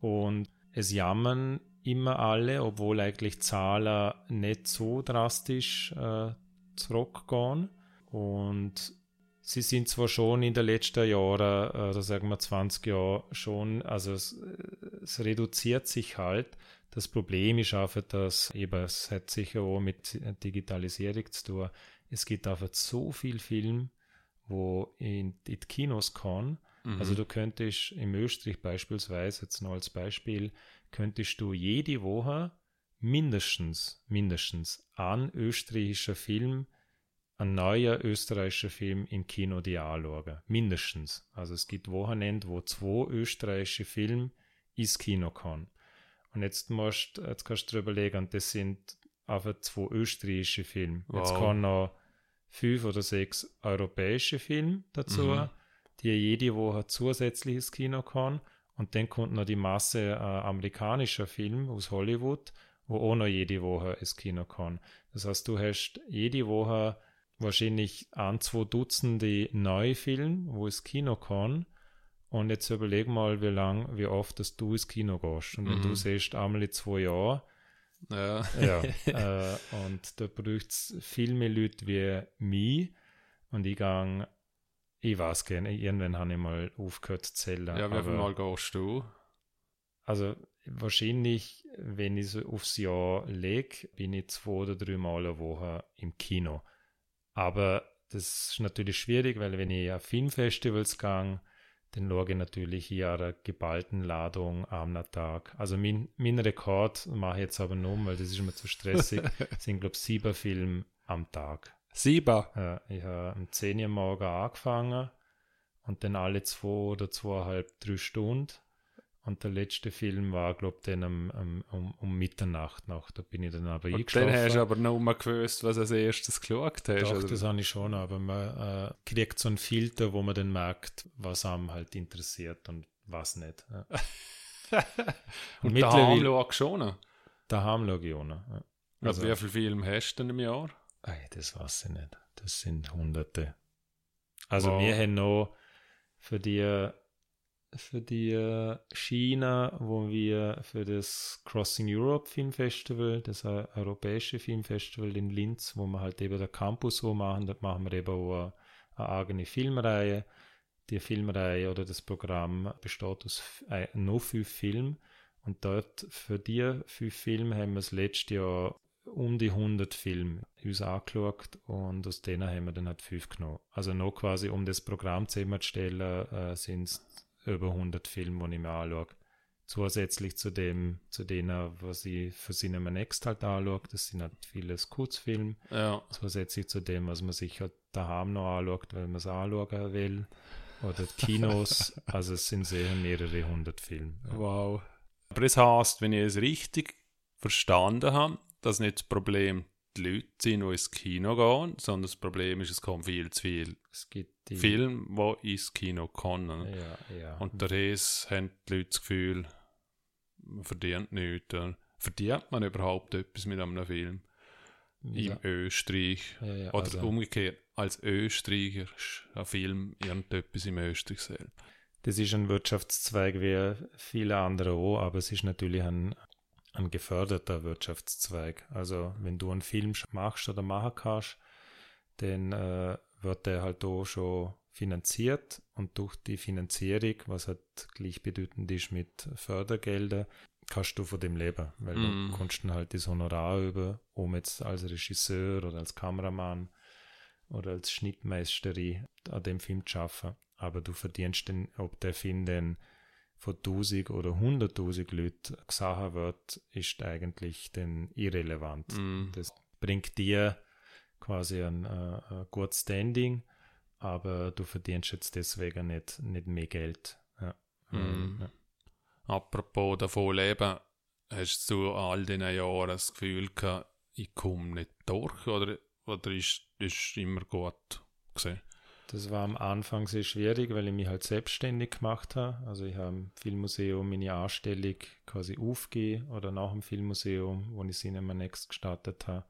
Und es jammern immer alle, obwohl eigentlich Zahlen nicht so drastisch äh, zurückgehen. Und sie sind zwar schon in den letzten Jahren, äh, oder sagen wir 20 Jahren schon, also es, es reduziert sich halt, das Problem ist einfach, dass eben, es hat sicher auch mit Digitalisierung zu tun. Es gibt einfach so viel Film, wo in, in die Kinos kann. Mhm. Also du könntest im Österreich beispielsweise, jetzt noch als Beispiel, könntest du jede Woche mindestens, mindestens ein österreichischer Film, ein neuer österreichischer Film im Kino die anschauen. Mindestens. Also es gibt Wochenende, wo zwei österreichische Filme ins Kino kommen. Und jetzt, musst, jetzt kannst du dir überlegen, das sind einfach zwei österreichische Filme. Wow. Jetzt kommen noch fünf oder sechs europäische Filme dazu, mhm. die jede Woche zusätzliches Kino kann. Und dann kommt noch die Masse äh, amerikanischer Filme aus Hollywood, wo auch noch jede Woche ins Kino kann. Das heißt, du hast jede Woche wahrscheinlich ein, zwei Dutzende neue Filme, wo es Kino kann. Und jetzt überleg mal, wie lang, wie oft dass du ins Kino gehst. Und wenn mhm. du siehst, einmal in zwei Jahren, Ja. ja äh, und da braucht es viel mehr Leute wie mich. Und ich gehe, ich weiß gerne, irgendwann habe ich mal aufgehört zu zählen. Ja, wie viel Mal gehst du? Also wahrscheinlich, wenn ich so aufs Jahr lege, bin ich zwei oder drei Mal eine Woche im Kino. Aber das ist natürlich schwierig, weil wenn ich auf Filmfestivals gehe, schaue ich natürlich hier eine geballten Ladung am Tag. Also mein, mein Rekord mache ich jetzt aber nur, weil das ist immer zu stressig, sind glaube ich sieben Filme am Tag. Sieben? Ja, ich habe um 10 Uhr morgen angefangen und dann alle zwei oder zweieinhalb, drei Stunden. Und der letzte Film war, glaube ich, dann um, um, um, Mitternacht noch. Da bin ich dann aber und eingeschlafen. Dann hast du aber noch mal gewusst, was als erstes geschaut hast. Doch, oder? das habe ich schon, aber man äh, kriegt so einen Filter, wo man dann merkt, was einem halt interessiert und was nicht. Ja. und, und daheim schaust du schon? Daheim schaue ich auch noch. Ja. Also, wie viele Filme hast du denn im Jahr? Ey, das weiß ich nicht. Das sind Hunderte. Also wow. wir haben noch für die für die äh, China, wo wir für das Crossing Europe Film Festival, das europäische Filmfestival in Linz, wo wir halt eben der Campus so machen, dort machen wir eben auch eine, eine eigene Filmreihe. Die Filmreihe oder das Programm besteht aus äh, nur fünf Filmen und dort für die fünf Filme haben wir das letzte Jahr um die 100 Filme uns angeschaut und aus denen haben wir dann halt fünf genommen. Also noch quasi, um das Programm zusammenzustellen, äh, sind es über 100 Filme, die ich mir anschaue. Zusätzlich zu dem, zu denen, was ich für Cinema Next halt anschaue, das sind halt vieles Kurzfilme. Ja. Zusätzlich zu dem, was man sich halt daheim noch anschaut, weil man es anschauen will. Oder Kinos. also es sind sehr mehrere hundert Filme. Ja. Wow. Aber das heißt, wenn ich es richtig verstanden habe, dass nicht das Problem die Leute sind, die ins Kino gehen, sondern das Problem ist, es kommt viel zu viel es gibt die Filme, die ins Kino kommen. Ja, ja. Und daher haben die Leute das Gefühl, man verdient nichts. Verdient man überhaupt etwas mit einem Film? Ja. Im Österreich. Oder also. umgekehrt, als Österreicher ein Film irgendetwas im Österreich sehen. Das ist ein Wirtschaftszweig wie viele andere auch, aber es ist natürlich ein ein geförderter Wirtschaftszweig. Also wenn du einen Film machst oder machen kannst, dann äh, wird der halt da schon finanziert und durch die Finanzierung, was halt gleichbedeutend ist mit Fördergelder, kannst du von dem leben, weil mm. du kannst dann halt das Honorar über, um jetzt als Regisseur oder als Kameramann oder als Schnittmeisterin an dem Film zu arbeiten. Aber du verdienst den, ob der Film denn von 1000 oder 100.000 Leuten gesehen wird, ist eigentlich dann irrelevant. Mm. Das bringt dir quasi ein, äh, ein gutes Standing, aber du verdienst jetzt deswegen nicht, nicht mehr Geld. Ja. Mm. Ja. Apropos davon leben, hast du all diesen Jahren das Gefühl gehabt, ich komme nicht durch oder, oder ist es immer gut gesehen? Das war am Anfang sehr schwierig, weil ich mich halt selbstständig gemacht habe. Also ich habe im Filmmuseum meine Anstellung quasi aufgegeben oder nach dem Filmmuseum, wo ich Cinema Next gestartet habe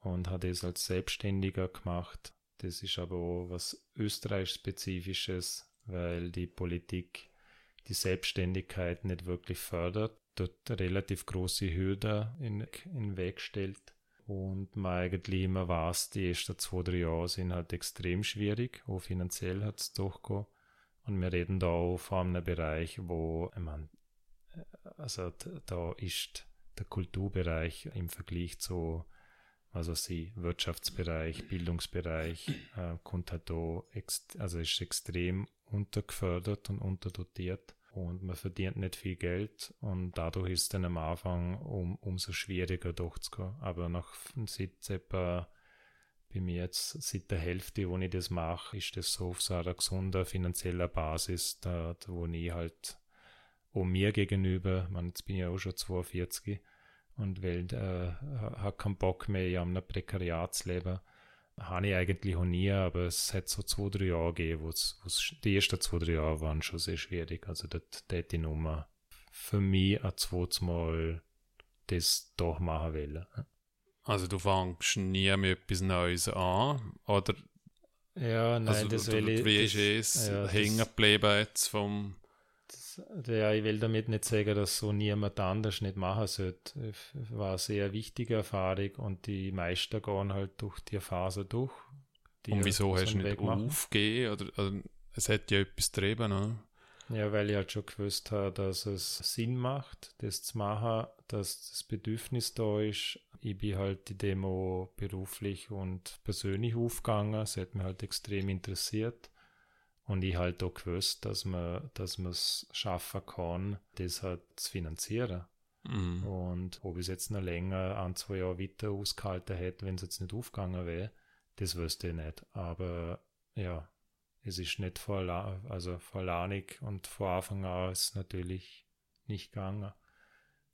und habe das als Selbstständiger gemacht. Das ist aber auch was Österreich-spezifisches, weil die Politik die Selbstständigkeit nicht wirklich fördert, dort relativ große Hürden in, in Weg stellt und man eigentlich immer weiß, die ersten zwei, drei Jahre sind halt extrem schwierig, auch finanziell hat es durchgehen. Und wir reden da auch von einem Bereich, wo, ich meine, also da ist der Kulturbereich im Vergleich zu, also sie Wirtschaftsbereich, Bildungsbereich, äh, kommt halt also ist extrem untergefördert und unterdotiert und man verdient nicht viel Geld und dadurch ist dann am Anfang um, umso schwieriger durchzugehen. Aber nach seit etwa bei mir jetzt seit der Hälfte, wo ich das mache, ist das so auf so einer gesunden finanzieller Basis, da, da wo ich halt um mir gegenüber, man, jetzt bin ich ja auch schon 42 und weil äh, habe keinen Bock mehr, ich habe ein Prekariatsleben habe ich eigentlich auch nie, aber es hat so zwei, drei Jahre gegeben, wo es, die ersten zwei, drei Jahre waren schon sehr schwierig. Also dort hätte ich Nummer für mich ein zweites Mal das doch machen wollen. Also du fängst nie mit etwas Neues an, oder? Ja, nein, also, das will ich... Wie ist es ja, hängen geblieben jetzt vom... Das, ja, ich will damit nicht sagen, dass so niemand anders nicht machen sollte. War eine sehr wichtige Erfahrung und die meisten gehen halt durch die Phase durch. Die und wieso hast du nicht aufgegeben? Oder, also, es hat ja etwas getrieben, ne? Ja, weil ich halt schon gewusst habe, dass es Sinn macht, das zu machen, dass das Bedürfnis da ist. Ich bin halt die Demo beruflich und persönlich aufgegangen. Es hat mich halt extrem interessiert. Und ich halt auch gewusst, dass man, dass man es schaffen kann, das halt zu finanzieren. Mhm. Und ob ich es jetzt noch länger, ein, zwei Jahre weiter ausgehalten hätte, wenn es jetzt nicht aufgegangen wäre, das wüsste ich nicht. Aber ja, es ist nicht vor, also vorlanig und vor Anfang an ist es natürlich nicht gegangen.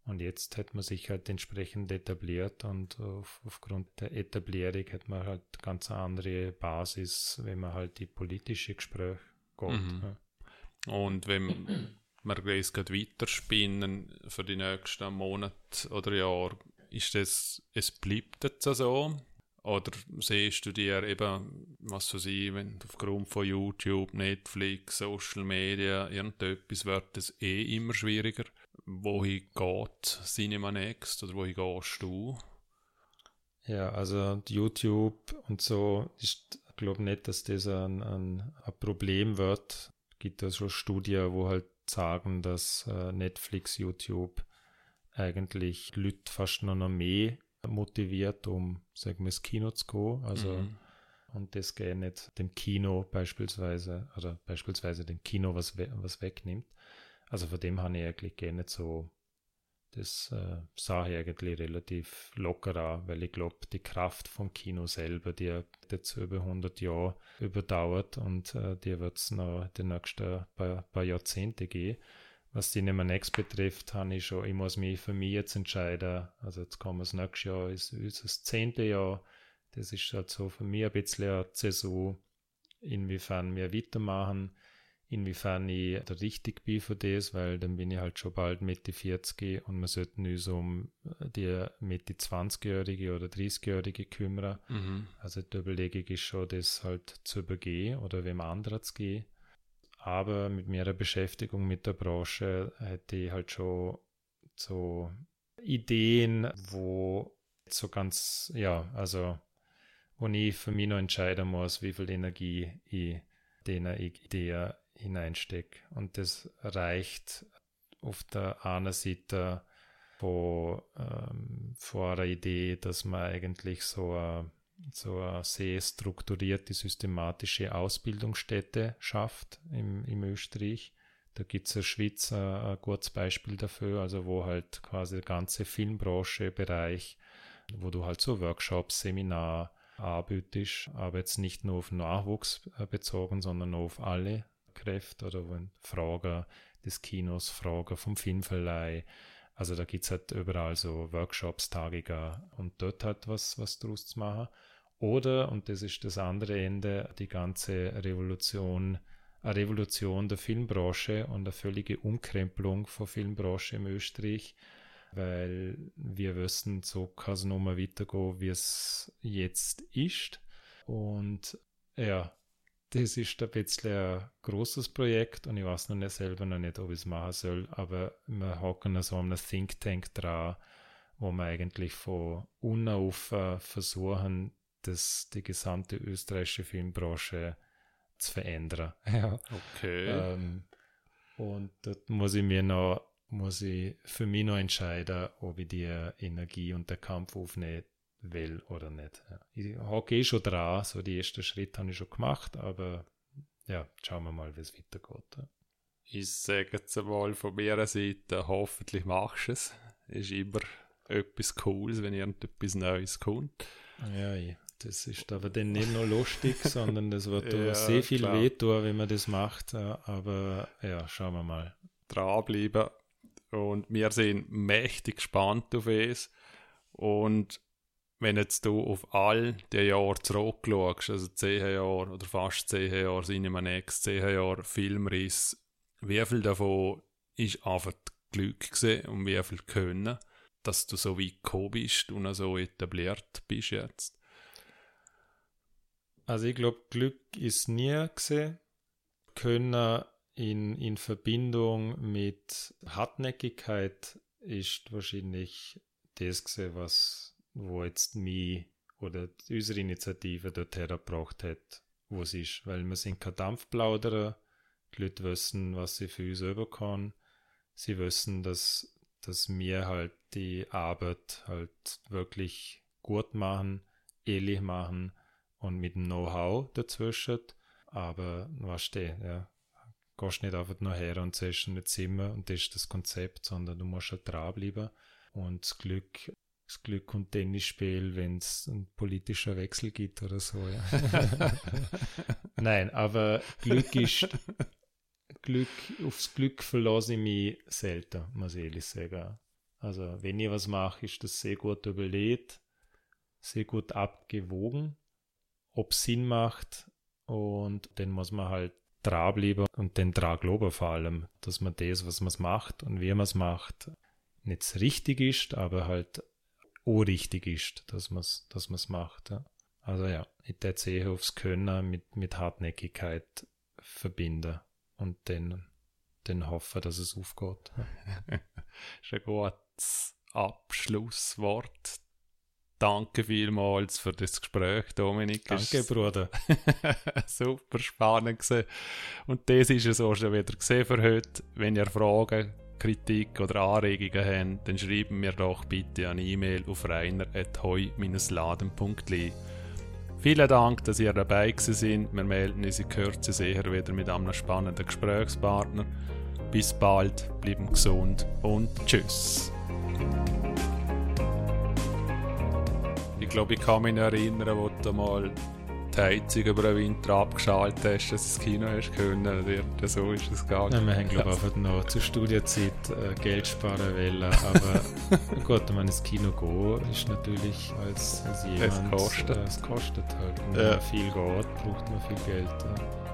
Und jetzt hat man sich halt entsprechend etabliert und auf, aufgrund der Etablierung hat man halt ganz andere Basis, wenn man halt die politische Gespräche geht. Mhm. Ja. Und wenn wir es gerade weiterspinnen für die nächsten Monate oder Jahre, ist das, es bleibt jetzt so? Oder siehst du dir eben, was so sie, wenn aufgrund von YouTube, Netflix, Social Media, irgendetwas wird es eh immer schwieriger? Wohin geht Cinema Next oder wohin gehst du? Ja, also YouTube und so, ich glaube nicht, dass das ein, ein, ein Problem wird. Es gibt da schon Studien, wo halt sagen, dass äh, Netflix, YouTube eigentlich Leute fast noch mehr motiviert, um, sagen wir, ins Kino zu gehen. Also, mhm. und das geht nicht dem Kino beispielsweise, oder beispielsweise dem Kino was, we was wegnimmt. Also von dem habe ich eigentlich gar nicht so, das äh, sah ich eigentlich relativ locker an, weil ich glaube, die Kraft vom Kino selber, die hat jetzt über 100 Jahre überdauert und äh, die wird es noch die nächsten paar, paar Jahrzehnte gehen. Was die Cinema Next betrifft, habe ich schon, ich muss mich für mich jetzt entscheiden. Also jetzt kommen wir das nächste Jahr, ist, das zehnte Jahr. Das ist halt so für mich ein bisschen eine Zäsur, inwiefern wir weitermachen, inwiefern ich da richtig bin für das, weil dann bin ich halt schon bald Mitte 40 und wir sollten uns um die Mitte 20-Jährige oder 30-Jährige kümmern. Mhm. Also die Überlegung ist schon, das halt zu übergehen oder wem anderen zu gehen aber mit meiner Beschäftigung mit der Branche hätte ich halt schon so Ideen, wo so ganz, ja, also wo ich für mich noch entscheiden muss, wie viel Energie ich in eine Idee hineinstecke. Und das reicht auf der einen Seite von, ähm, vor einer Idee, dass man eigentlich so eine so sehr strukturierte, systematische Ausbildungsstätte schafft im, im Österreich. Da gibt es in der Schweiz ein, ein gutes Beispiel dafür, also wo halt quasi der ganze Filmbranche-Bereich, wo du halt so Workshops, Seminar anbietest, aber jetzt nicht nur auf Nachwuchs äh, bezogen, sondern auf alle Kräfte oder Fragen des Kinos, Fragen vom Filmverleih, also da gibt es halt überall so Workshops, Tagiger und dort halt was, was draus zu machen. Oder, und das ist das andere Ende, die ganze Revolution, eine Revolution der Filmbranche und eine völlige Umkrempelung von Filmbranche im Österreich, weil wir wissen, so kann es nochmal weitergehen, wie es jetzt ist. Und ja, das ist ein bisschen ein großes Projekt und ich weiß noch nicht selber noch nicht, ob ich es machen soll, aber wir hocken so einem Think Tank dran, wo wir eigentlich von unten auf versuchen, das, die gesamte österreichische Filmbranche zu verändern. Ja. Okay. Ähm, und dort muss ich mir noch, muss ich für mich noch entscheiden, ob ich die Energie und der Kampf aufnehme will oder nicht. Ich hocke eh schon dran, so die ersten Schritte habe ich schon gemacht, aber ja, schauen wir mal, wie es weitergeht. Ich sage jetzt einmal von meiner Seite, hoffentlich machst du es. Ist immer etwas Cooles, wenn irgendetwas Neues kommt. Ja, das ist aber dann nicht nur lustig, sondern das wird ja, sehr viel klar. wehtun, wenn man das macht. Aber ja, schauen wir mal. Dranbleiben. Und wir sind mächtig gespannt auf es. Und wenn jetzt du auf all die Jahre zurückschaust, also 10 Jahre oder fast 10 Jahre Cinema Next, 10 Jahre Filmriss, wie viel davon ist einfach Glück gewesen und wie viel Können, dass du so weit gekommen bist und so etabliert bist jetzt? Also ich glaube, Glück ist nie gesehen. Können in, in Verbindung mit Hartnäckigkeit ist wahrscheinlich das gesehen, was, wo jetzt mich oder unsere Initiative dorthin gebracht hat, wo es ist. Weil wir sind kein Dampfplauderer, die Leute wissen, was sie für uns überkommen. Sie wissen, dass, dass wir halt die Arbeit halt wirklich gut machen, ehrlich machen und mit dem Know-how dazwischen. Aber weißt du, ja, gehst nicht einfach nur her und sagst ein Zimmer und das ist das Konzept, sondern du musst halt dranbleiben. Und das Glück, das Glück und Tennisspiel, wenn es einen politischen Wechsel gibt oder so. Ja. Nein, aber Glück ist, Glück, aufs Glück verlasse ich mich selten, muss ich ehrlich sagen. Also, wenn ich was mache, ist das sehr gut überlegt, sehr gut abgewogen, ob es Sinn macht und dann muss man halt dranbleiben und den dran vor allem, dass man das, was man macht und wie man es macht, nicht richtig ist, aber halt auch richtig ist, dass man es dass man's macht. Ja. Also ja, ich würde sehr aufs Können mit, mit Hartnäckigkeit verbinden und dann, dann hoffen, dass es aufgeht. Ja. ist ein gutes Abschlusswort. Danke vielmals für das Gespräch, Dominik. Danke, Bruder. Super spannend gewesen. Und das ist es auch schon wieder gesehen für heute. Wenn ihr Fragen, Kritik oder Anregungen habt, dann schreiben mir doch bitte eine E-Mail auf reiner.heu-laden.li. Vielen Dank, dass ihr dabei sind. Wir melden uns in Kürze sicher wieder mit einem spannenden Gesprächspartner. Bis bald, bleiben gesund und tschüss. Ich glaube, ich kann mich erinnern, wo du mal die Heizung über den Winter abgeschaltet hast, dass du das Kino hast können. Oder so ist es gegangen. Ja, wir haben, glaube ich, einfach noch zur Studienzeit äh, Geld sparen wollen. Aber gut, wenn man ins Kino geht, ist natürlich als, als jemand... Es kostet. Äh, es kostet halt. Wenn ja. man viel geht, braucht man viel Geld. Ja.